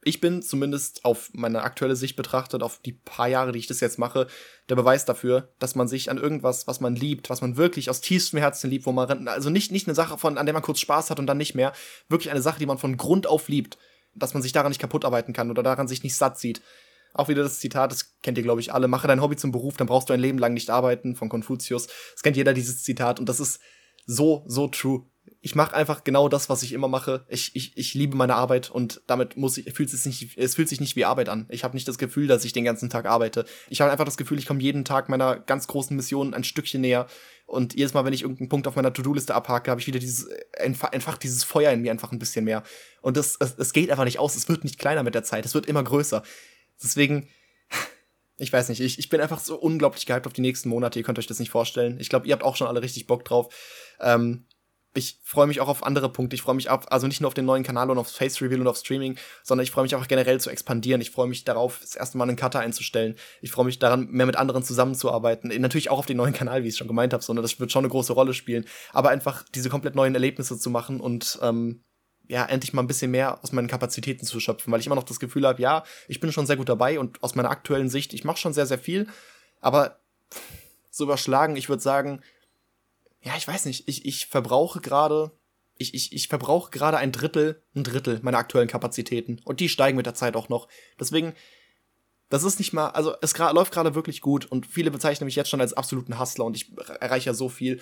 Ich bin zumindest auf meine aktuelle Sicht betrachtet, auf die paar Jahre, die ich das jetzt mache, der Beweis dafür, dass man sich an irgendwas, was man liebt, was man wirklich aus tiefstem Herzen liebt, wo man, also nicht, nicht eine Sache von, an der man kurz Spaß hat und dann nicht mehr, wirklich eine Sache, die man von Grund auf liebt, dass man sich daran nicht kaputt arbeiten kann oder daran sich nicht satt sieht. Auch wieder das Zitat, das kennt ihr, glaube ich, alle. Mache dein Hobby zum Beruf, dann brauchst du ein Leben lang nicht arbeiten, von Konfuzius. Das kennt jeder, dieses Zitat. Und das ist so, so true. Ich mache einfach genau das, was ich immer mache. Ich, ich, ich liebe meine Arbeit und damit muss ich, fühlt es, nicht, es fühlt sich nicht wie Arbeit an. Ich habe nicht das Gefühl, dass ich den ganzen Tag arbeite. Ich habe einfach das Gefühl, ich komme jeden Tag meiner ganz großen Mission ein Stückchen näher. Und jedes Mal, wenn ich irgendeinen Punkt auf meiner To-Do-Liste abhake, habe ich wieder dieses, einfach, dieses Feuer in mir einfach ein bisschen mehr. Und das, es, es geht einfach nicht aus. Es wird nicht kleiner mit der Zeit. Es wird immer größer. Deswegen, ich weiß nicht, ich, ich bin einfach so unglaublich gehypt auf die nächsten Monate. Ihr könnt euch das nicht vorstellen. Ich glaube, ihr habt auch schon alle richtig Bock drauf. Ähm, ich freue mich auch auf andere Punkte. Ich freue mich auf, also nicht nur auf den neuen Kanal und aufs Face Reveal und auf Streaming, sondern ich freue mich auch generell zu expandieren. Ich freue mich darauf, das erste Mal einen Cutter einzustellen. Ich freue mich daran, mehr mit anderen zusammenzuarbeiten. Natürlich auch auf den neuen Kanal, wie ich schon gemeint habe, sondern das wird schon eine große Rolle spielen. Aber einfach diese komplett neuen Erlebnisse zu machen und ähm, ja, endlich mal ein bisschen mehr aus meinen Kapazitäten zu schöpfen, weil ich immer noch das Gefühl habe, ja, ich bin schon sehr gut dabei und aus meiner aktuellen Sicht, ich mache schon sehr, sehr viel, aber so überschlagen, ich würde sagen, ja, ich weiß nicht, ich, ich verbrauche gerade, ich, ich, ich verbrauche gerade ein Drittel, ein Drittel meiner aktuellen Kapazitäten und die steigen mit der Zeit auch noch. Deswegen, das ist nicht mal, also es läuft gerade wirklich gut und viele bezeichnen mich jetzt schon als absoluten Hustler und ich erreiche ja so viel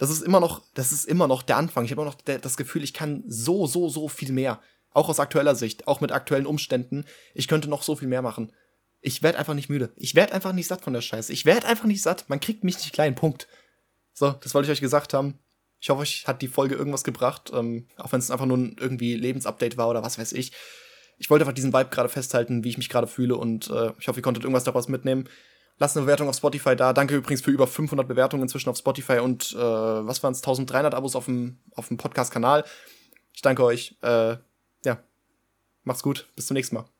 das ist immer noch, das ist immer noch der Anfang. Ich habe immer noch das Gefühl, ich kann so, so, so viel mehr. Auch aus aktueller Sicht, auch mit aktuellen Umständen. Ich könnte noch so viel mehr machen. Ich werde einfach nicht müde. Ich werde einfach nicht satt von der Scheiße. Ich werde einfach nicht satt. Man kriegt mich nicht klein. Punkt. So, das wollte ich euch gesagt haben. Ich hoffe, euch hat die Folge irgendwas gebracht. Ähm, auch wenn es einfach nur ein irgendwie Lebensupdate war oder was weiß ich. Ich wollte einfach diesen Vibe gerade festhalten, wie ich mich gerade fühle und äh, ich hoffe, ihr konntet irgendwas daraus mitnehmen. Lasst eine Bewertung auf Spotify da. Danke übrigens für über 500 Bewertungen inzwischen auf Spotify und äh, was waren es, 1300 Abos auf dem, auf dem Podcast-Kanal. Ich danke euch. Äh, ja, macht's gut. Bis zum nächsten Mal.